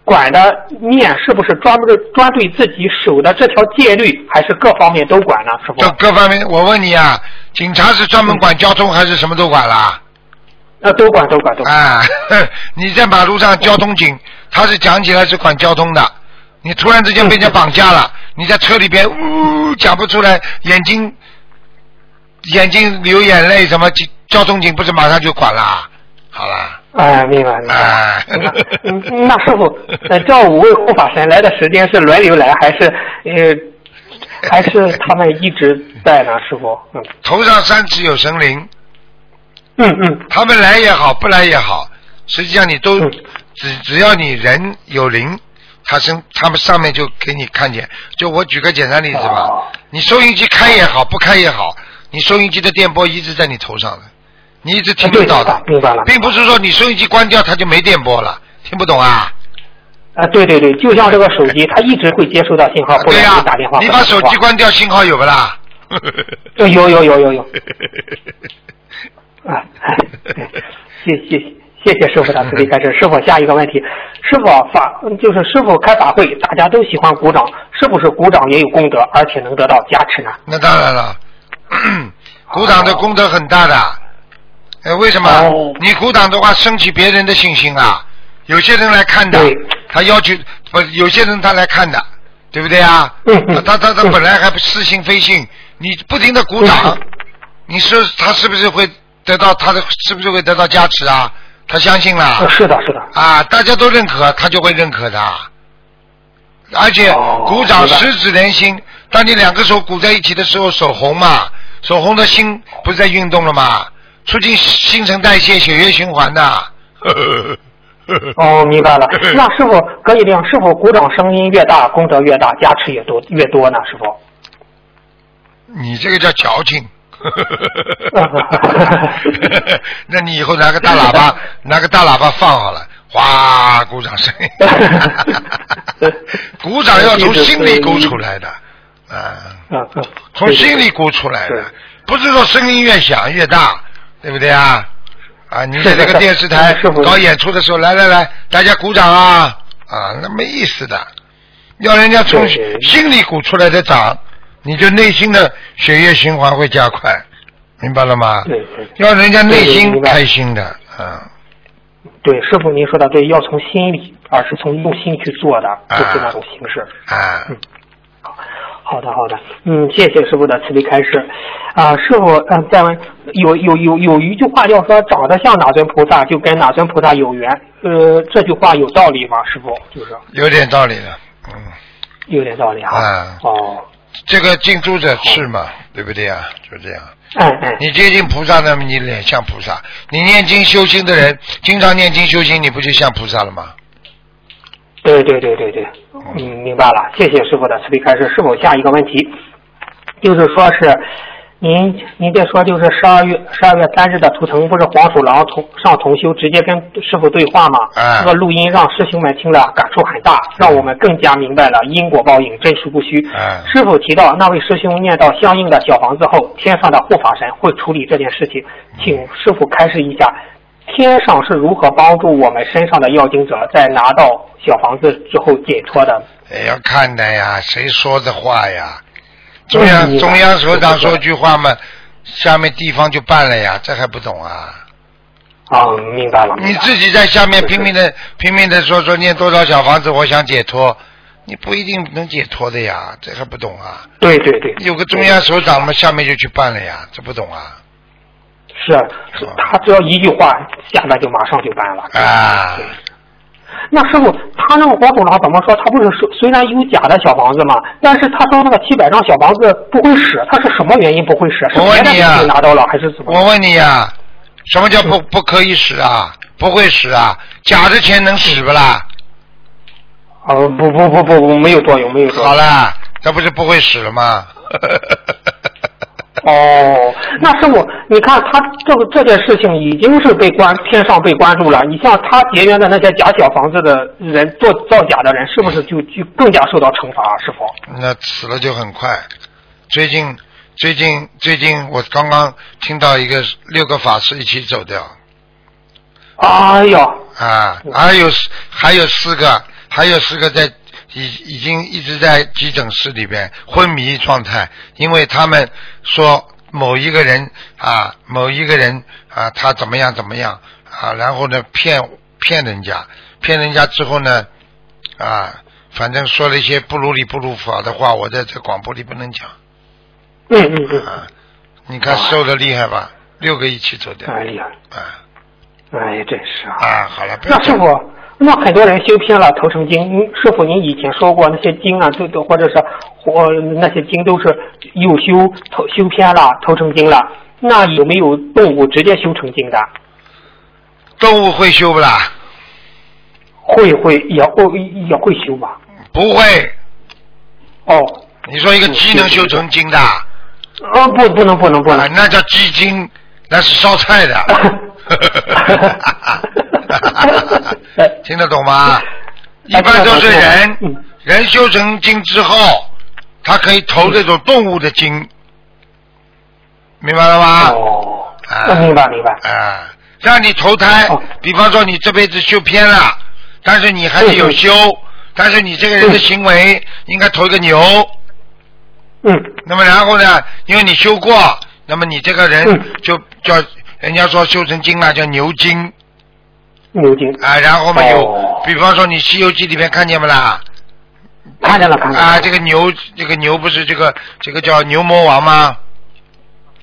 管的念是不是专门专对自己守的这条戒律，还是各方面都管呢？师傅？这各方面，我问你啊，警察是专门管交通，还是什么都管啦？那，都管都管都管。啊，你在马路上交通警，他是讲起来是管交通的，你突然之间被人家绑架了，你在车里边呜讲不出来，眼睛。眼睛流眼泪，什么交交通警不是马上就管了？好了。哎，明白明白。那师傅，这五位护法神来的时间是轮流来，还是呃，还是他们一直在呢？师傅。嗯。头上三尺有神灵。嗯嗯。他们来也好，不来也好，实际上你都只只要你人有灵，他身他们上面就给你看见。就我举个简单例子吧，你收音机开也好，不开也好。你收音机的电波一直在你头上的，你一直听得到的，明白了，并不是说你收音机关掉它就没电波了，听不懂啊？啊，对对对，就像这个手机，它一直会接收到信号，对呀，打电话。你把手机关掉，信号有不啦？有有有有有。啊，谢谢谢谢师傅的慈悲开示。师傅，下一个问题，师傅法就是师傅开法会，大家都喜欢鼓掌，是不是鼓掌也有功德，而且能得到加持呢？那当然了。鼓掌的功德很大的，哎，为什么？你鼓掌的话，升起别人的信心啊。有些人来看的，他要求不，有些人他来看的，对不对啊？他他他本来还不似信非信，你不停的鼓掌，你说他是不是会得到他的？是不是会得到加持啊？他相信了。是的，是的。啊，大家都认可，他就会认可的。而且鼓掌十指连心，当你两个手鼓在一起的时候，手红嘛。手红的心不是在运动了嘛？促进新陈代谢、血液循环的。哦，明白了。那师傅可以这样，师傅鼓掌声音越大，功德越大，加持也多越多呢？师傅？你这个叫矫情。那你以后拿个大喇叭，拿个大喇叭放好了，哗，鼓掌声音。鼓掌要从心里鼓出来的。啊，从心里鼓出来的，不是说声音越响越大，对不对啊？啊，你在这个电视台搞演出的时候，来来来，大家鼓掌啊啊，那没意思的，要人家从心里鼓出来的掌，你就内心的血液循环会加快，明白了吗？对对，要人家内心开心的，啊。对，师傅您说的对，要从心里，而是从用心去做的，就是那种形式。啊。嗯。好的，好的，嗯，谢谢师傅的慈悲开示。啊，师傅，嗯，再问，有有有有一句话叫说，长得像哪尊菩萨就跟哪尊菩萨有缘，呃，这句话有道理吗？师傅，就是有点道理的，嗯，有点道理哈。啊，哦，这个近朱者赤嘛，对不对啊？就这样。你接近菩萨，那么你脸像菩萨；你念经修心的人，经常念经修心，你不就像菩萨了吗？对对对对对，嗯，明白了，谢谢师傅的慈悲开示。是否下一个问题，就是说是您您别说，就是十二月十二月三日的图腾，不是黄鼠狼同上同修直接跟师傅对话吗？哎这个录音让师兄们听了感触很大，让我们更加明白了因果报应真实不虚。哎师傅提到那位师兄念到相应的小房子后，天上的护法神会处理这件事情，请师傅开示一下，天上是如何帮助我们身上的要经者在拿到小房子之后解脱的？也要看的呀，谁说的话呀？中央嗯中央首长说句话嘛，下面地方就办了呀，这还不懂啊？啊，明白了。你自己在下面拼命的拼命的说说念多少小房子，我想解脱，你不一定能解脱的呀，这还不懂啊？对对对，有个中央首长嘛，下面就去办了呀，这不懂啊？是是，他只要一句话，下面就马上就办了。啊，那师傅，他那个黄鼠狼怎么说？他不是说虽然有假的小房子嘛，但是他说那个七百张小房子不会使，他是什么原因不会使？是我问你啊拿到了还是怎么？我问你呀、什么叫不不可以使啊？不会使啊？假的钱能使不啦？呃，不不不不不，没有作用，没有作用。好了，这不是不会使了吗？哦，那师傅，你看他这个这件事情已经是被关天上被关注了。你像他结缘的那些假小房子的人，做造假的人，是不是就就更加受到惩罚？啊师傅？那死了就很快。最近最近最近，我刚刚听到一个六个法师一起走掉哎呀，啊，还有还有四个，还有四个在已已经一直在急诊室里边昏迷状态，因为他们说某一个人啊，某一个人啊，他怎么样怎么样啊，然后呢骗骗人家，骗人家之后呢啊，反正说了一些不如理不如法的话，我在这广播里不能讲嗯嗯嗯，啊。你看瘦的厉害吧？六个一起走掉哎厉害，啊哎呀，真是啊。啊！好了，不要那师傅，那很多人修偏了头成精，您师傅您以前说过那些精啊，都都或者是或那些精都是又修头修偏了头成精了，那有没有动物直接修成精的？动物会修不啦？会会也会也会修吧？不会。哦，你说一个鸡能修成精的？哦不不能不能不能啊，，那叫鸡精，那是烧菜的。听得懂吗？一般都是人嗯，人修成精之后，他可以投这种动物的精，明白了吗？哦，啊。明白明白。啊，让你投胎哦，比方说你这辈子修偏了，但是你还是有修，但是你这个人的行为应该投一个牛，嗯。那么然后呢，因为你修过，那么你这个人嗯。就叫人家说修成精了，叫牛精牛筋啊。然后嘛有哦，比方说你《西游记》里面看见不啦？看见了看见了啊，这个牛，这个牛不是这个这个叫牛魔王吗？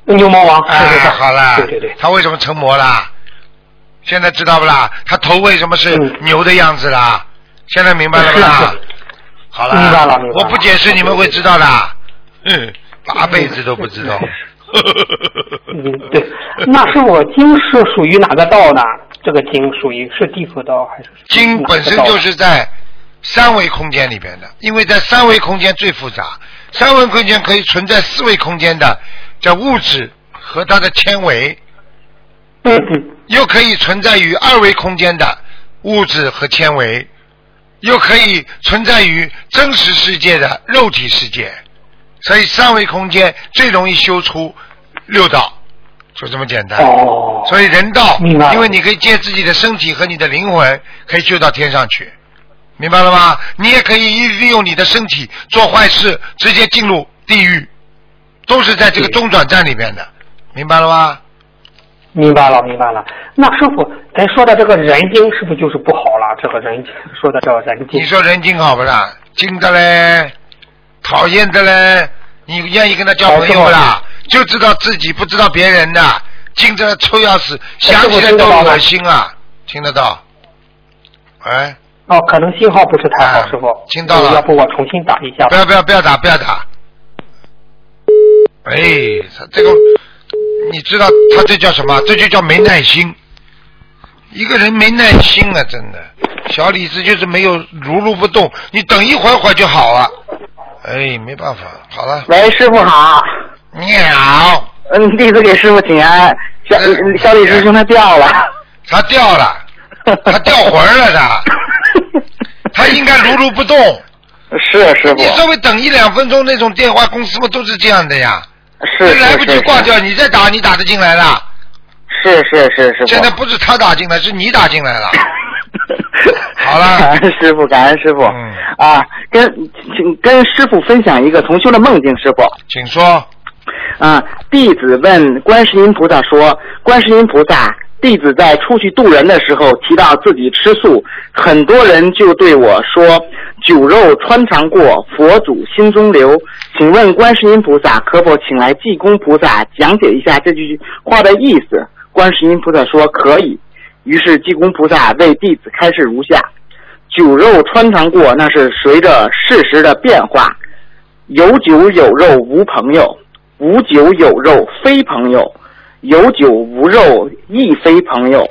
牛魔王啊是是是，，好了，对对对，他为什么成魔啦？现在知道不啦？他头为什么是嗯牛的样子啦？现在明白了不啦是是？好了，明白了明白了我不解释你们会知道的，嗯，八辈子都不知道。嗯，对。那是我经是属于哪个道呢？这个经属于是地府道还是？经本身就是在三维空间里边的，因为在三维空间最复杂，三维空间可以存在四维空间的叫物质和它的纤维，嗯嗯。又可以存在于二维空间的物质和纤维，又可以存在于真实世界的肉体世界，所以三维空间最容易修出六道，就这么简单。哦，所以人道明白，因为你可以借自己的身体和你的灵魂，可以救到天上去，明白了吗？你也可以利用你的身体做坏事，直接进入地狱，都是在这个中转站里面的，明白了吗？明白了明白了。那师傅，咱说的这个人精是不是就是不好了？这个人经说的这个人精你，说人精好不啦？精的嘞，讨厌的嘞，你愿意跟他交朋友不啦？就知道自己不知道别人的，听着臭要死，想起来都恶心啊！听得到？哎。哦，可能信号不是太好，师傅。听到了。要不我重新打一下。不要不要不要打不要打。哎，他这个，你知道他这叫什么？这就叫没耐心。一个人没耐心啊，真的。小李子就是没有如如不动，你等一会儿会儿就好了。哎，没办法，好了。喂，师傅好。你好。嗯，弟子给师傅请安。小小李师兄他掉了。他掉了，他掉魂了他。他应该如如不动。是师傅。你稍微等一两分钟，那种电话公司不都是这样的呀？是。来不及挂掉，你再打，你打得进来了。是是是是。现在不是他打进来，是你打进来了。好了。感恩师傅，感恩师傅。嗯。啊，跟请跟师傅分享一个同修的梦境，师傅。请说。啊，弟子问观世音菩萨说：“观世音菩萨。”弟子在出去渡人的时候提到自己吃素，很多人就对我说：“酒肉穿肠过，佛祖心中留。”请问观世音菩萨可否请来济公菩萨讲解一下这句话的意思？观世音菩萨说可以。于是济公菩萨为弟子开示如下：“酒肉穿肠过，那是随着事实的变化。有酒有肉无朋友，无酒有肉非朋友。”有酒无肉亦非朋友，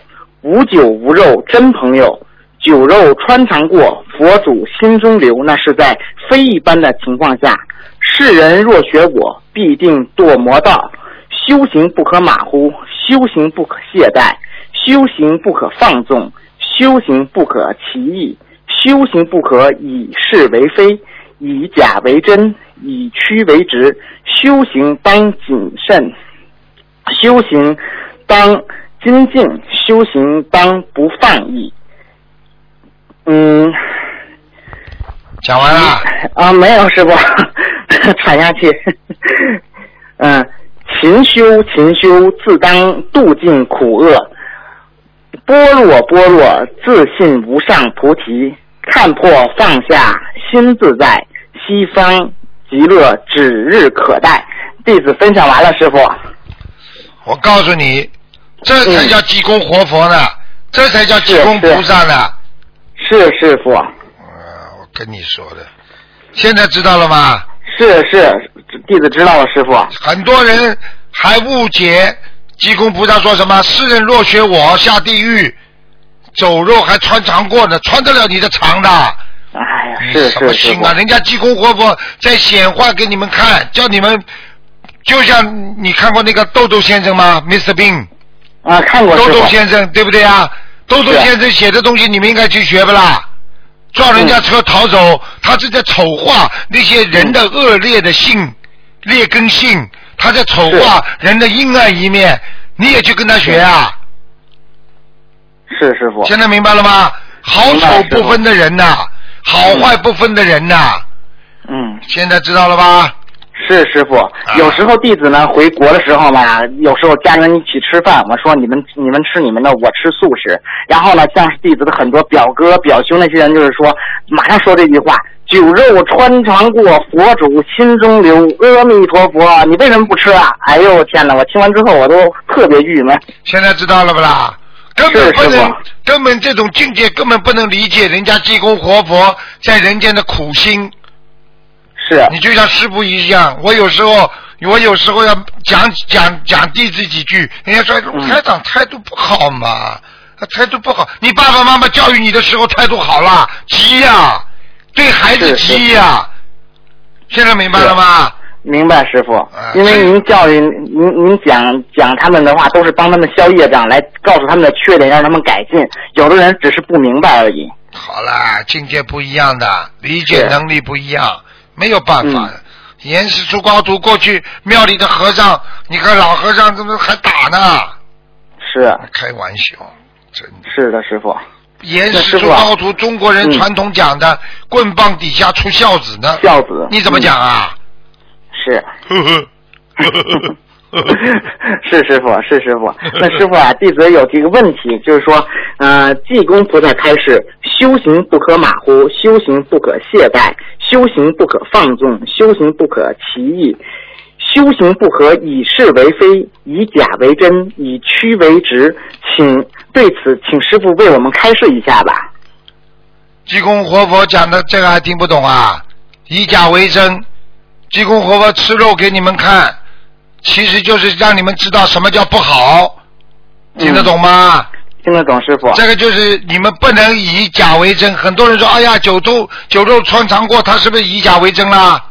无酒无肉真朋友。酒肉穿肠过，佛祖心中留。那是在非一般的情况下。世人若学我，必定堕魔道。修行不可马虎，修行不可懈怠，修行不可放纵，修行不可奇异，修行不可以是为非，以假为真，以屈为直。修行当谨慎。修行当精进，修行当不放逸。嗯，讲完了啊？没有，师傅，喘下气。嗯，勤修勤修，自当度尽苦厄。般若般若，自信无上菩提。看破放下，心自在。西方极乐指日可待。弟子分享完了，师傅。我告诉你，这才叫济公活佛呢，这才叫济公菩萨呢。是师傅。啊，我跟你说的，现在知道了吗？是是，弟子知道了，师傅。很多人还误解济公菩萨说什么“世人若学我下地狱，走肉还穿肠过呢”，穿得了你的肠的。什么心啊？人家济公活佛在显化给你们看，叫你们。就像你看过那个豆豆先生吗，Mr. Bean？啊，看过。豆豆先生对不对啊？豆豆先生写的东西你们应该去学不啦？撞人家车逃走，他是在丑化那些人的恶劣的性、劣根性，他在丑化人的阴暗一面。你也去跟他学啊？是师傅。现在明白了吗？好丑不分的人呐，好坏不分的人呐。嗯。现在知道了吧？是师傅，有时候弟子呢回国的时候嘛，有时候家人一起吃饭，我说你们你们吃你们的，我吃素食。然后呢，像是弟子的很多表哥表兄那些人，就是说马上说这句话：酒肉穿肠过，佛祖心中留。阿弥陀佛，你为什么不吃啊？哎呦我天哪！我听完之后我都特别郁闷。现在知道了不啦？根本不能，根本这种境界根本不能理解人家济公活佛在人间的苦心。是，你就像师傅一样，我有时候，我有时候要讲讲讲弟子几句，人家说台长态度不好嘛，态度不好。你爸爸妈妈教育你的时候态度好了，急呀，对孩子急呀。现在明白了吗？明白，师傅。因为您教育您您讲讲他们的话，都是帮他们消业障，来告诉他们的缺点，让他们改进。有的人只是不明白而已。好啦，境界不一样的，理解能力不一样。没有办法，严师出高徒过去庙里的和尚，你看老和尚怎么还打呢？是开玩笑，真是的，师傅。严师出高徒，中国人传统讲的“棍棒底下出孝子”呢？孝子，你怎么讲啊？是。是师傅，是师傅。那师傅啊，弟子有几个问题，就是说，呃，济公菩萨开示，修行不可马虎，修行不可懈怠，修行不可放纵，修行不可奇异，修行不可以是为非，以假为真，以虚为直。请对此，请师傅为我们开示一下吧。济公活佛讲的这个还听不懂啊？以假为真，济公活佛吃肉给你们看。其实就是让你们知道什么叫不好，听得懂吗？听得懂，师傅。这个就是你们不能以假为真。很多人说：“哎呀，酒都酒肉穿肠过，他是不是以假为真啦？”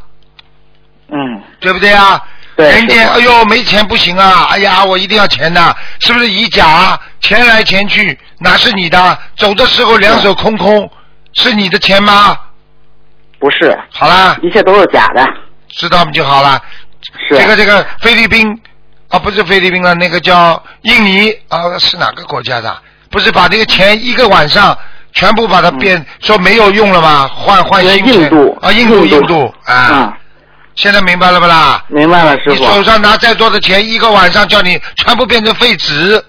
嗯，对不对啊？对。人家哎呦没钱不行啊！哎呀，我一定要钱的，是不是以假？钱来钱去，哪是你的？走的时候两手空空，是你的钱吗？不是。好啦。一切都是假的。知道不就好了。这个这个菲律宾啊，不是菲律宾了，那个叫印尼啊，是哪个国家的？不是把这个钱一个晚上全部把它变说没有用了吗？换换新钱。印度啊，印度印度啊。现在明白了不啦？明白了，师傅。你手上拿再多的钱，一个晚上叫你全部变成废纸。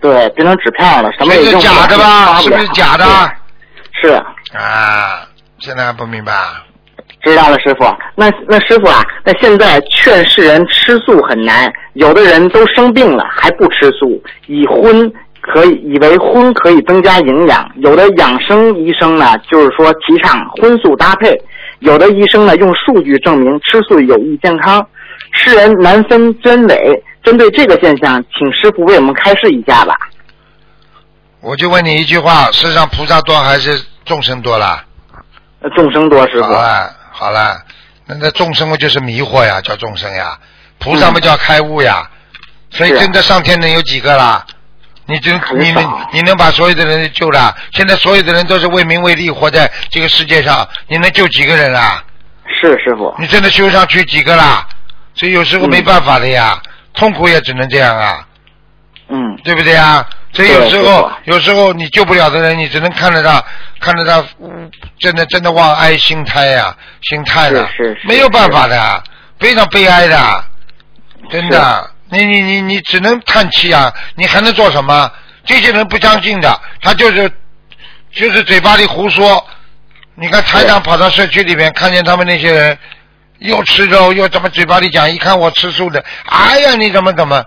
对，变成纸票了，什么也是假的吧？是不是假的？是。啊，现在还不明白。知道了，师傅。那那师傅啊，那现在劝世人吃素很难，有的人都生病了还不吃素，以荤可以以为荤可以增加营养。有的养生医生呢，就是说提倡荤素搭配。有的医生呢，用数据证明吃素有益健康。世人难分真伪。针对这个现象，请师傅为我们开示一下吧。我就问你一句话：世上菩萨多还是众生多了？众生多，师傅。好了，那那众生嘛就是迷惑呀，叫众生呀；菩萨嘛叫开悟呀。所以真的上天能有几个啦？你真你能你能把所有的人救了？现在所有的人都是为名为利活在这个世界上，你能救几个人啊？是师傅。你真的修上去几个啦？所以有时候没办法的呀，痛苦也只能这样啊。嗯。对不对啊？所以有时候，有时候你救不了的人，你只能看着他，看着他，真的真的望哀心胎呀，心态了，没有办法的，非常悲哀的，真的，你你你你只能叹气啊，你还能做什么？这些人不相信的，他就是就是嘴巴里胡说。你看台长跑到社区里面，看见他们那些人又吃肉又怎么嘴巴里讲，一看我吃素的，哎呀，你怎么怎么？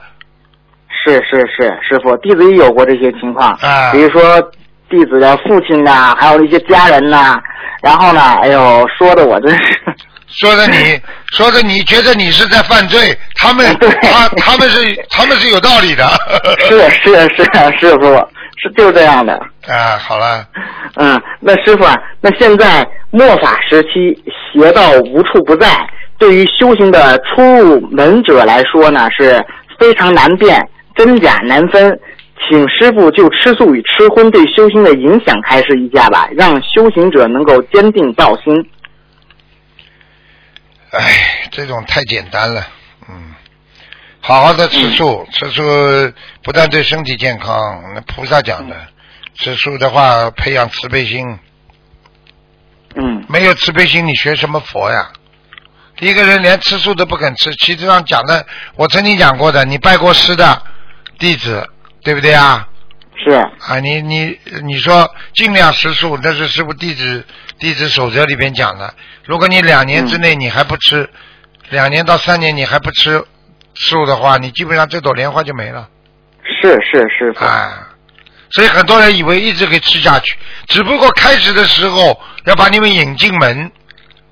是是是，师傅，弟子也有过这些情况，啊比如说弟子的父亲呐，还有一些家人呐，然后呢，哎呦，说的我真是，说的你，说的你觉得你是在犯罪，他们他他们是 他们是有道理的，是是是，师傅是就这样的啊，好了，嗯，那师傅啊，那现在末法时期，邪道无处不在，对于修行的初入门者来说呢，是非常难辨。真假难分，请师傅就吃素与吃荤对修行的影响开示一下吧，让修行者能够坚定道心。哎，这种太简单了，嗯，好好的吃素，吃素不但对身体健康，那菩萨讲的，吃素的话培养慈悲心。嗯。没有慈悲心，你学什么佛呀？一个人连吃素都不肯吃，其实上讲的，我曾经讲过的，你拜过师的。弟子对不对啊？是啊，你你你说尽量吃素，那是师傅弟子弟子守则里边讲的。如果你两年之内你还不吃，两年到三年你还不吃素的话，你基本上这朵莲花就没了。是是是啊，所以很多人以为一直可以吃下去，只不过开始的时候要把你们引进门，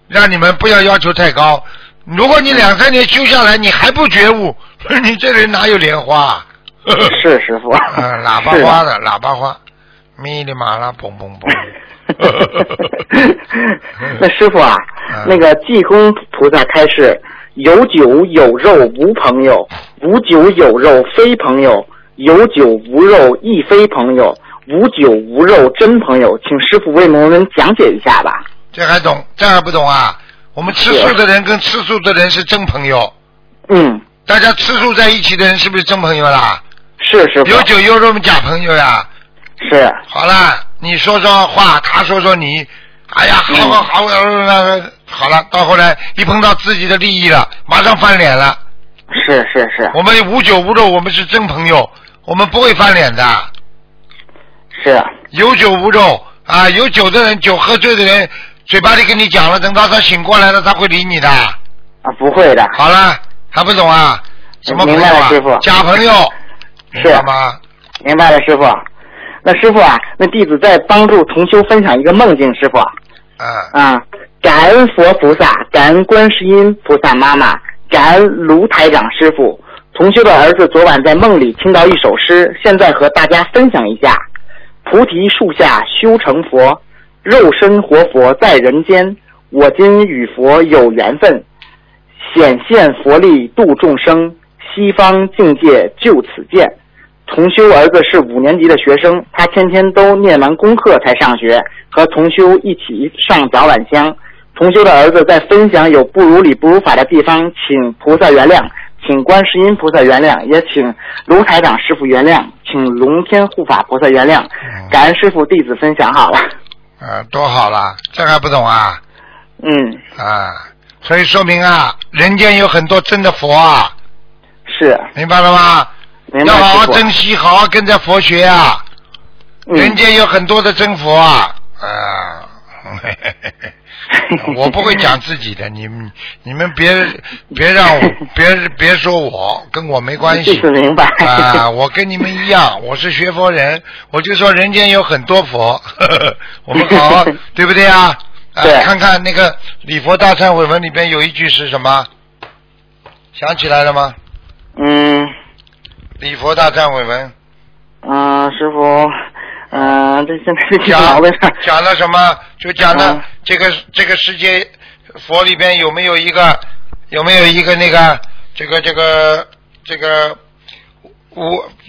让你们不要要求太高。如果你两三年修下来你还不觉悟，你这人哪有莲花？是师傅，嗯喇叭花的喇叭花，咪哩嘛啦，嘣嘣嘣。那师傅啊，那个济公菩萨开示：有酒有肉无朋友，无酒有肉非朋友，有酒无肉亦非朋友，无酒无肉真朋友。请师傅为我们讲解一下吧。这还懂？这还不懂啊？我们吃素的人跟吃素的人是真朋友。嗯。大家吃素在一起的人是不是真朋友啦？是是，有酒有肉，我们假朋友呀。是。好了，你说说话，他说说你，哎呀，好好好，好了，到后来一碰到自己的利益了，马上翻脸了。是是是我们无酒无肉，我们是真朋友，我们不会翻脸的。是，有酒无肉啊，有酒的人，酒喝醉的人，嘴巴里跟你讲了，等到他醒过来了，他会理你的。啊，不会的。好了，还不懂啊？什么朋友啊师傅？假朋友，是明白吗？明白了，师傅。那师傅啊，那弟子在帮助同修分享一个梦境，师傅嗯，啊，感恩佛菩萨，感恩观世音菩萨妈妈，感恩卢台长师傅。同修的儿子昨晚在梦里听到一首诗，现在和大家分享一下：菩提树下修成佛，肉身活佛在人间。我今与佛有缘分，显现佛力度众生，西方境界就此见。同修儿子是五年级的学生，他天天都念完功课才上学，和同修一起上早晚香。同修的儿子在分享有不如理不如法的地方，请菩萨原谅，请观世音菩萨原谅，也请卢台长师傅原谅，请龙天护法菩萨原谅。感恩师傅，弟子分享好了。啊，多好了，这还不懂啊？嗯，啊，所以说明啊，人间有很多真的佛啊，是，明白了吗？要好好珍惜，好好跟着佛学啊。嗯人间有很多的真佛啊，啊，我不会讲自己的，你们你们别别让我 别别说我，跟我没关系明白啊，我跟你们一样，我是学佛人，我就说人间有很多佛，呵 呵我们好好对不对啊？看看那个礼佛大忏悔文里边有一句是什么？想起来了吗？嗯礼佛大忏悔文嗯、师傅，嗯、这现在讲。讲了什么？就讲了嗯这个这个世界佛里边有没有一个有没有一个那个这个这个这个无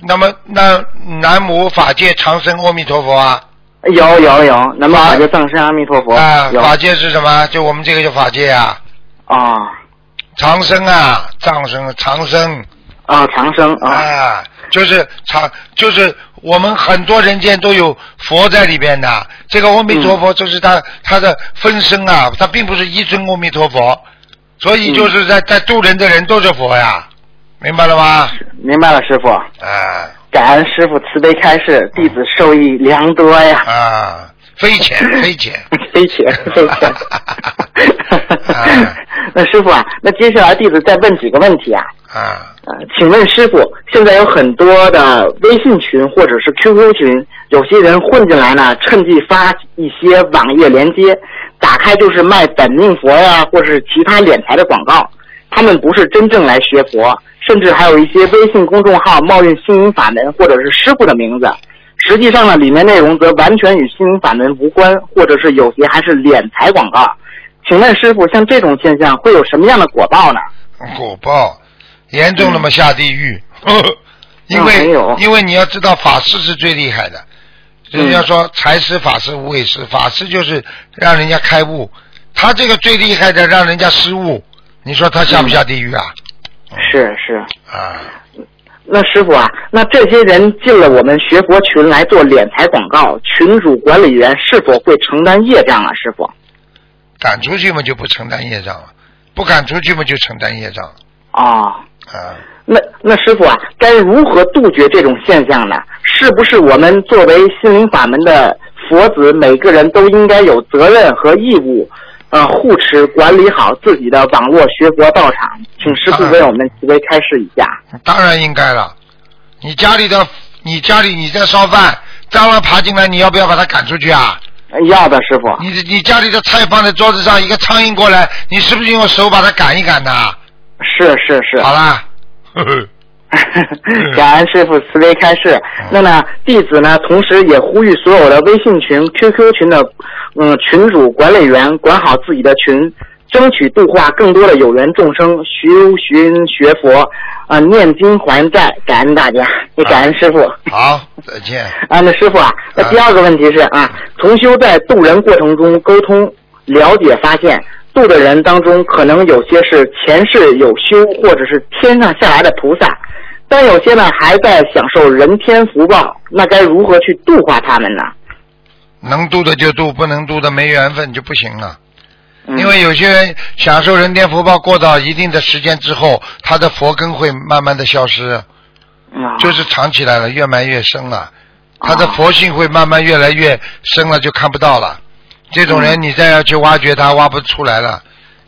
那么那南无法界长生阿弥陀佛啊有有有，南无法界藏身阿弥陀佛。啊法界是什么？就我们这个叫法界啊，啊长生啊藏生长生啊，长生啊，啊，就是长就是我们很多人间都有佛在里边的。这个阿弥陀佛就是他、他的分身啊，他并不是一尊阿弥陀佛，所以就是在、在渡人的人都是佛呀，明白了吗？明白了，师傅。啊感恩师傅慈悲开示，弟子受益良多呀。啊，飞钱 飞钱。飞钱，飞钱啊。那师傅啊，那接下来弟子再问几个问题啊。啊呃，请问师傅，现在有很多的微信群或者是 QQ 群，有些人混进来呢，趁机发一些网页连接，打开就是卖本命佛呀，或者是其他敛财的广告。他们不是真正来学佛，甚至还有一些微信公众号冒用星云法门或者是师傅的名字，实际上呢，里面内容则完全与心灵法门无关，或者是有些还是敛财广告。请问师傅，像这种现象会有什么样的果报呢？果报严重了嘛下地狱，因为、嗯因为你要知道法师是最厉害的，人家嗯说财师、法师、无畏师，法师就是让人家开悟，他这个最厉害的让人家失误，你说他下不下地狱啊？是是。啊，那师傅啊，那这些人进了我们学佛群来做敛财广告，群主管理员是否会承担业障啊？师傅？赶出去嘛就不承担业障了，不赶出去嘛就承担业障啊、啊。那那师傅啊，该如何杜绝这种现象呢？是不是我们作为心灵法门的佛子，每个人都应该有责任和义务，呃，护持管理好自己的网络学佛道场？请师傅为我们慈悲开示一下。当然应该了。你家里的，你家里你在烧饭，蟑螂爬进来，你要不要把它赶出去啊？要的，师傅。你你家里的菜放在桌子上，一个苍蝇过来，你是不是用手把它赶一赶呢？是是是。好啦，呵 呵 感恩师傅慈悲开示。那么弟子呢，同时也呼吁所有的微信群、QQ 群的嗯群主、管理员管好自己的群，争取度化更多的有缘众生，修寻学佛，啊、念经还债，感恩大家，也感恩师傅。好，再见。啊，那师傅啊，那第二个问题是啊，重修在渡人过程中沟通了解发现，渡的人当中可能有些是前世有修或者是天上下来的菩萨，但有些呢还在享受人天福报，那该如何去度化他们呢？能度的就度，不能度的没缘分就不行了。嗯因为有些人享受人天福报过到一定的时间之后，他的佛根会慢慢的消失，啊就是藏起来了，越埋越深了，他的佛性会慢慢越来越深了，就看不到了。这种人你再要去挖掘他，挖不出来了。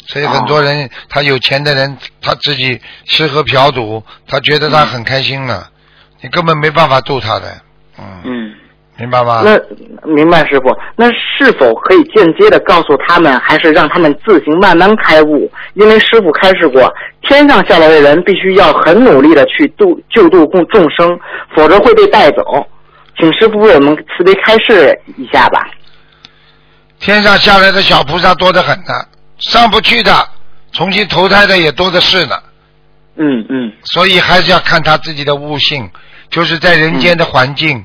所以很多人，他有钱的人，他自己吃喝嫖赌，他觉得他很开心了，你根本没办法度他的，嗯，嗯，明白吗？那明白师傅，那是否可以间接的告诉他们，还是让他们自行慢慢开悟？因为师傅开示过，天上下来的人必须要很努力的去度救度众众生，否则会被带走。请师傅为我们慈悲开示一下吧。天上下来的小菩萨多得很呢，上不去的，重新投胎的也多的是呢。嗯嗯所以还是要看他自己的悟性，就是在人间的环境，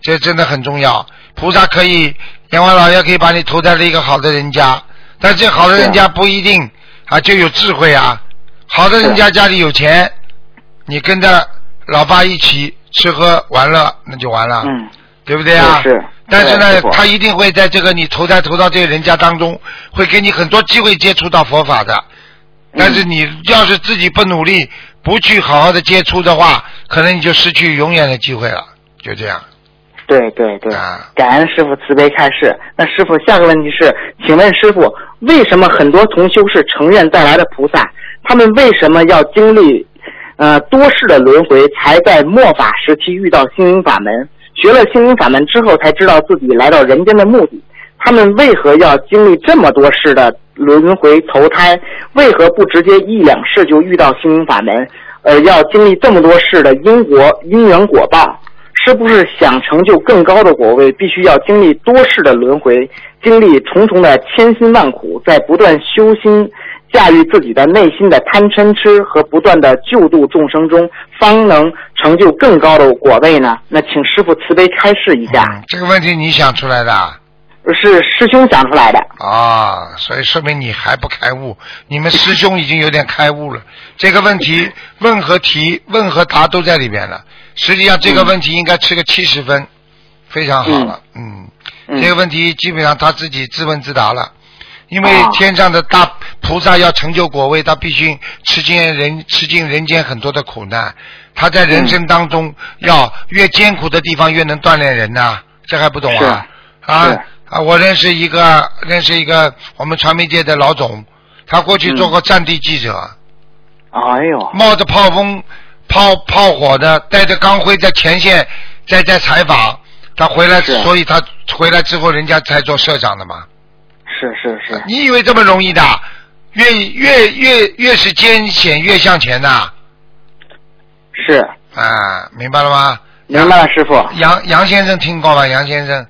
这真的很重要。菩萨可以，阎王老爷可以把你投胎了一个好的人家，但这好的人家不一定啊就有智慧啊。好的人家家里有钱，你跟着老爸一起吃喝玩乐，那就完了，嗯，对不对啊？是是但是呢他一定会在这个你投胎投到这个人家当中，会给你很多机会接触到佛法的。但是你要是自己不努力，不去好好的接触的话，可能你就失去永远的机会了。就这样，对对对啊，感恩师傅慈悲开示。那师傅，下个问题是，请问师傅，为什么很多同修是成愿带来的菩萨，他们为什么要经历呃多世的轮回，才在末法时期遇到心灵法门？学了心灵法门之后，才知道自己来到人间的目的。他们为何要经历这么多世的轮回投胎？为何不直接一两世就遇到心灵法门，而要经历这么多世的因果因缘果报？是不是想成就更高的果位，必须要经历多世的轮回，经历重重的千辛万苦，在不断修心、驾驭自己的内心的贪嗔痴和不断的救度众生中，方能成就更高的果位呢？那请师傅慈悲开示一下。嗯，这个问题你想出来的啊？是师兄想出来的。啊，所以说明你还不开悟，你们师兄已经有点开悟了。这个问题问和提、问和答都在里边了。实际上这个问题应该吃个七十分，非常好了。嗯，嗯这个问题基本上他自己自问自答了。因为啊天上的大菩萨要成就果位，他必须吃尽人吃尽人间很多的苦难。他在人生当中要越艰苦的地方越能锻炼人呐、这还不懂啊？啊啊！我认识一个认识一个我们传媒界的老总，他过去做过战地记者，哎呦，冒着炮风、炮炮火的，带着钢盔在前线在在采访。他回来，所以他回来之后，人家才做社长的嘛。是是是，你以为这么容易的？越越越越是艰险，越向前呐！是，啊，明白了吗？明白了，师傅。杨杨先生听过吗？杨先生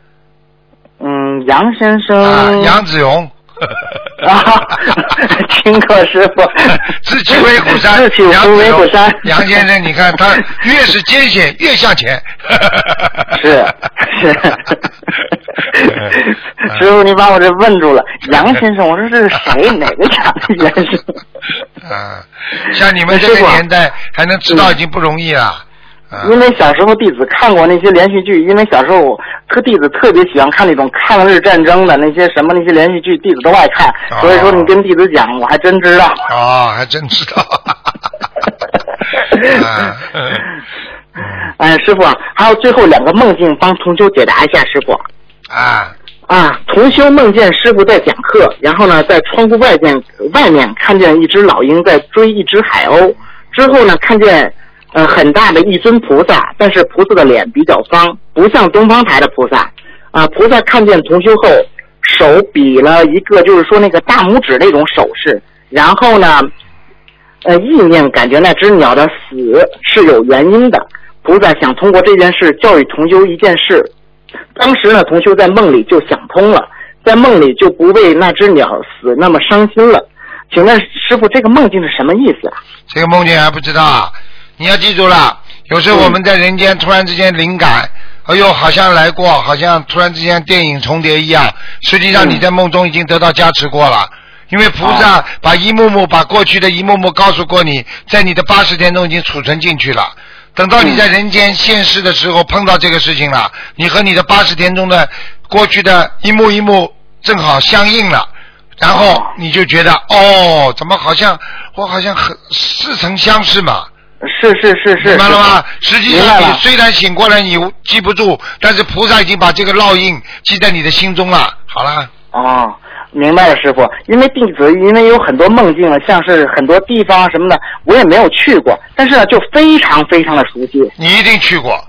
嗯，杨先生。啊，杨子荣。啊，听过师傅。自取威虎山，自取威虎山。杨先生，你看他越是艰险越向前。是是。师傅，你把我这问住了。杨先生，我说这是谁？哪个杨先生？啊，像你们这个年代还能知道已经不容易了。啊因为小时候弟子看过那些连续剧，因为小时候特弟子特别喜欢看那种抗日战争的那些什么那些连续剧，弟子都爱看。哦所以说你跟弟子讲，我还真知道。哦，还真知道。啊，嗯哎，师傅啊，还有最后两个梦境，帮同修解答一下，师傅。啊，啊，同修梦见师傅在讲课，然后呢，在窗户外边外面看见一只老鹰在追一只海鸥，之后呢，看见呃很大的一尊菩萨，但是菩萨的脸比较方，不像东方台的菩萨。啊，菩萨看见同修后，手比了一个就是说那个大拇指那种手势，然后呢，呃，意念感觉那只鸟的死是有原因的。菩萨想通过这件事教育同修一件事，当时呢，同修在梦里就想通了，在梦里就不为那只鸟死那么伤心了。请问师傅，这个梦境是什么意思啊？这个梦境还不知道啊？你要记住了，有时候我们在人间突然之间灵感，哎呦，好像来过，好像突然之间电影重叠一样。实际上你在梦中已经得到加持过了，因为菩萨把一幕幕把过去的一幕幕告诉过你，在你的八十天中已经储存进去了。等到你在人间现世的时候碰到这个事情了，你和你的八十天中的过去的一幕一幕正好相应了。然后你就觉得哦，怎么好像我好像很似曾相识嘛？是是是是。明白了吗？实际上你虽然醒过来你记不住，但是菩萨已经把这个烙印记在你的心中了。好了，哦，明白了，师傅。因为弟子因为有很多梦境了，像是很多地方什么的，我也没有去过，但是呢，就非常非常的熟悉。你一定去过，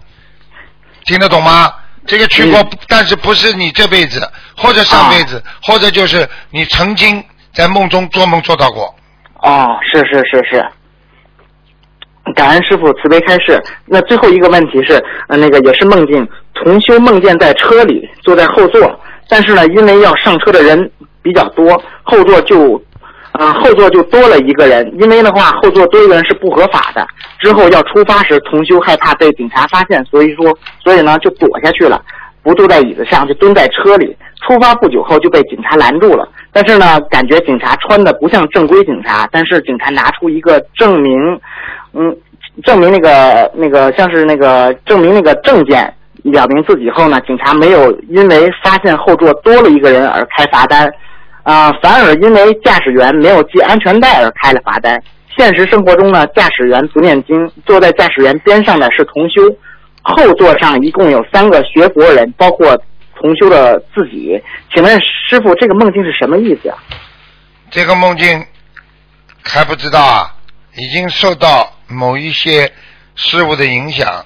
听得懂吗？这个去过，嗯但是不是你这辈子，或者上辈子，啊或者就是你曾经在梦中做梦做到过。哦，是是是是。感恩师傅慈悲开示。那最后一个问题是，呃，那个也是梦境，同修梦见在车里坐在后座，但是呢，因为要上车的人比较多，后座就，呃，后座就多了一个人。因为的话，后座多一个人是不合法的。之后要出发时，同修害怕被警察发现，所以说，所以呢就躲下去了，不坐在椅子上，就蹲在车里。出发不久后就被警察拦住了，但是呢，感觉警察穿的不像正规警察，但是警察拿出一个证明，嗯，证明那个那个像是那个证明那个证件，表明自己后呢，警察没有因为发现后座多了一个人而开罚单，啊、反而因为驾驶员没有系安全带而开了罚单。现实生活中呢，驾驶员不念经，坐在驾驶员边上的是同修，后座上一共有三个学佛人，包括同修的自己。请问师傅，这个梦境是什么意思呀、这个梦境还不知道啊，已经受到某一些事物的影响，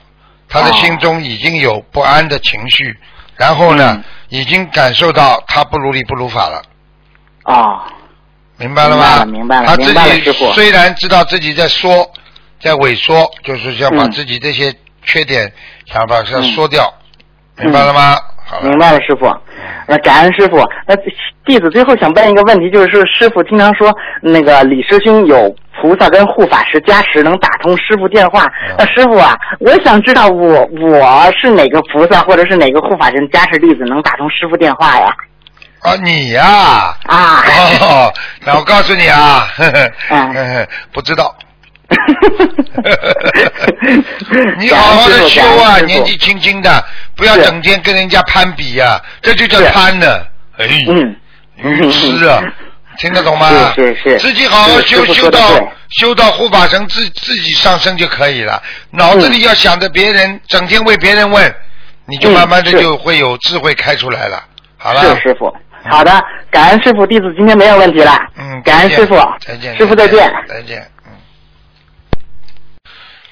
他的哦。心中已经有不安的情绪，然后呢，嗯。已经感受到他不如理不如法了。哦，明白了吗？明白了明白了他自己虽然知道自己在缩，在萎缩，就是要把嗯。自己这些缺点想把它嗯。缩掉，明白了吗？明白了，师傅。那感恩师傅。那弟子最后想问一个问题，就是师傅经常说那个李师兄有菩萨跟护法师加持，能打通师傅电话。嗯那师傅啊，我想知道我我是哪个菩萨或者是哪个护法神加持弟子能打通师傅电话呀？啊，你呀、啊。哦，那我告诉你啊，呵 呵嗯不知道。你好好的修啊，年纪轻轻的，不要整天跟人家攀比呀、这就叫是贪呢。哎，嗯。愚痴啊，听得懂吗？是是是自己好好修修到修到护法神自自己上升就可以了。脑子里要想着别人，整天为别人问，你就嗯慢慢的就会有智慧开出来了。好了。是师傅。好的，感恩师傅，弟子今天没有问题了。嗯，感恩师傅，再见，师傅再见。再见，嗯。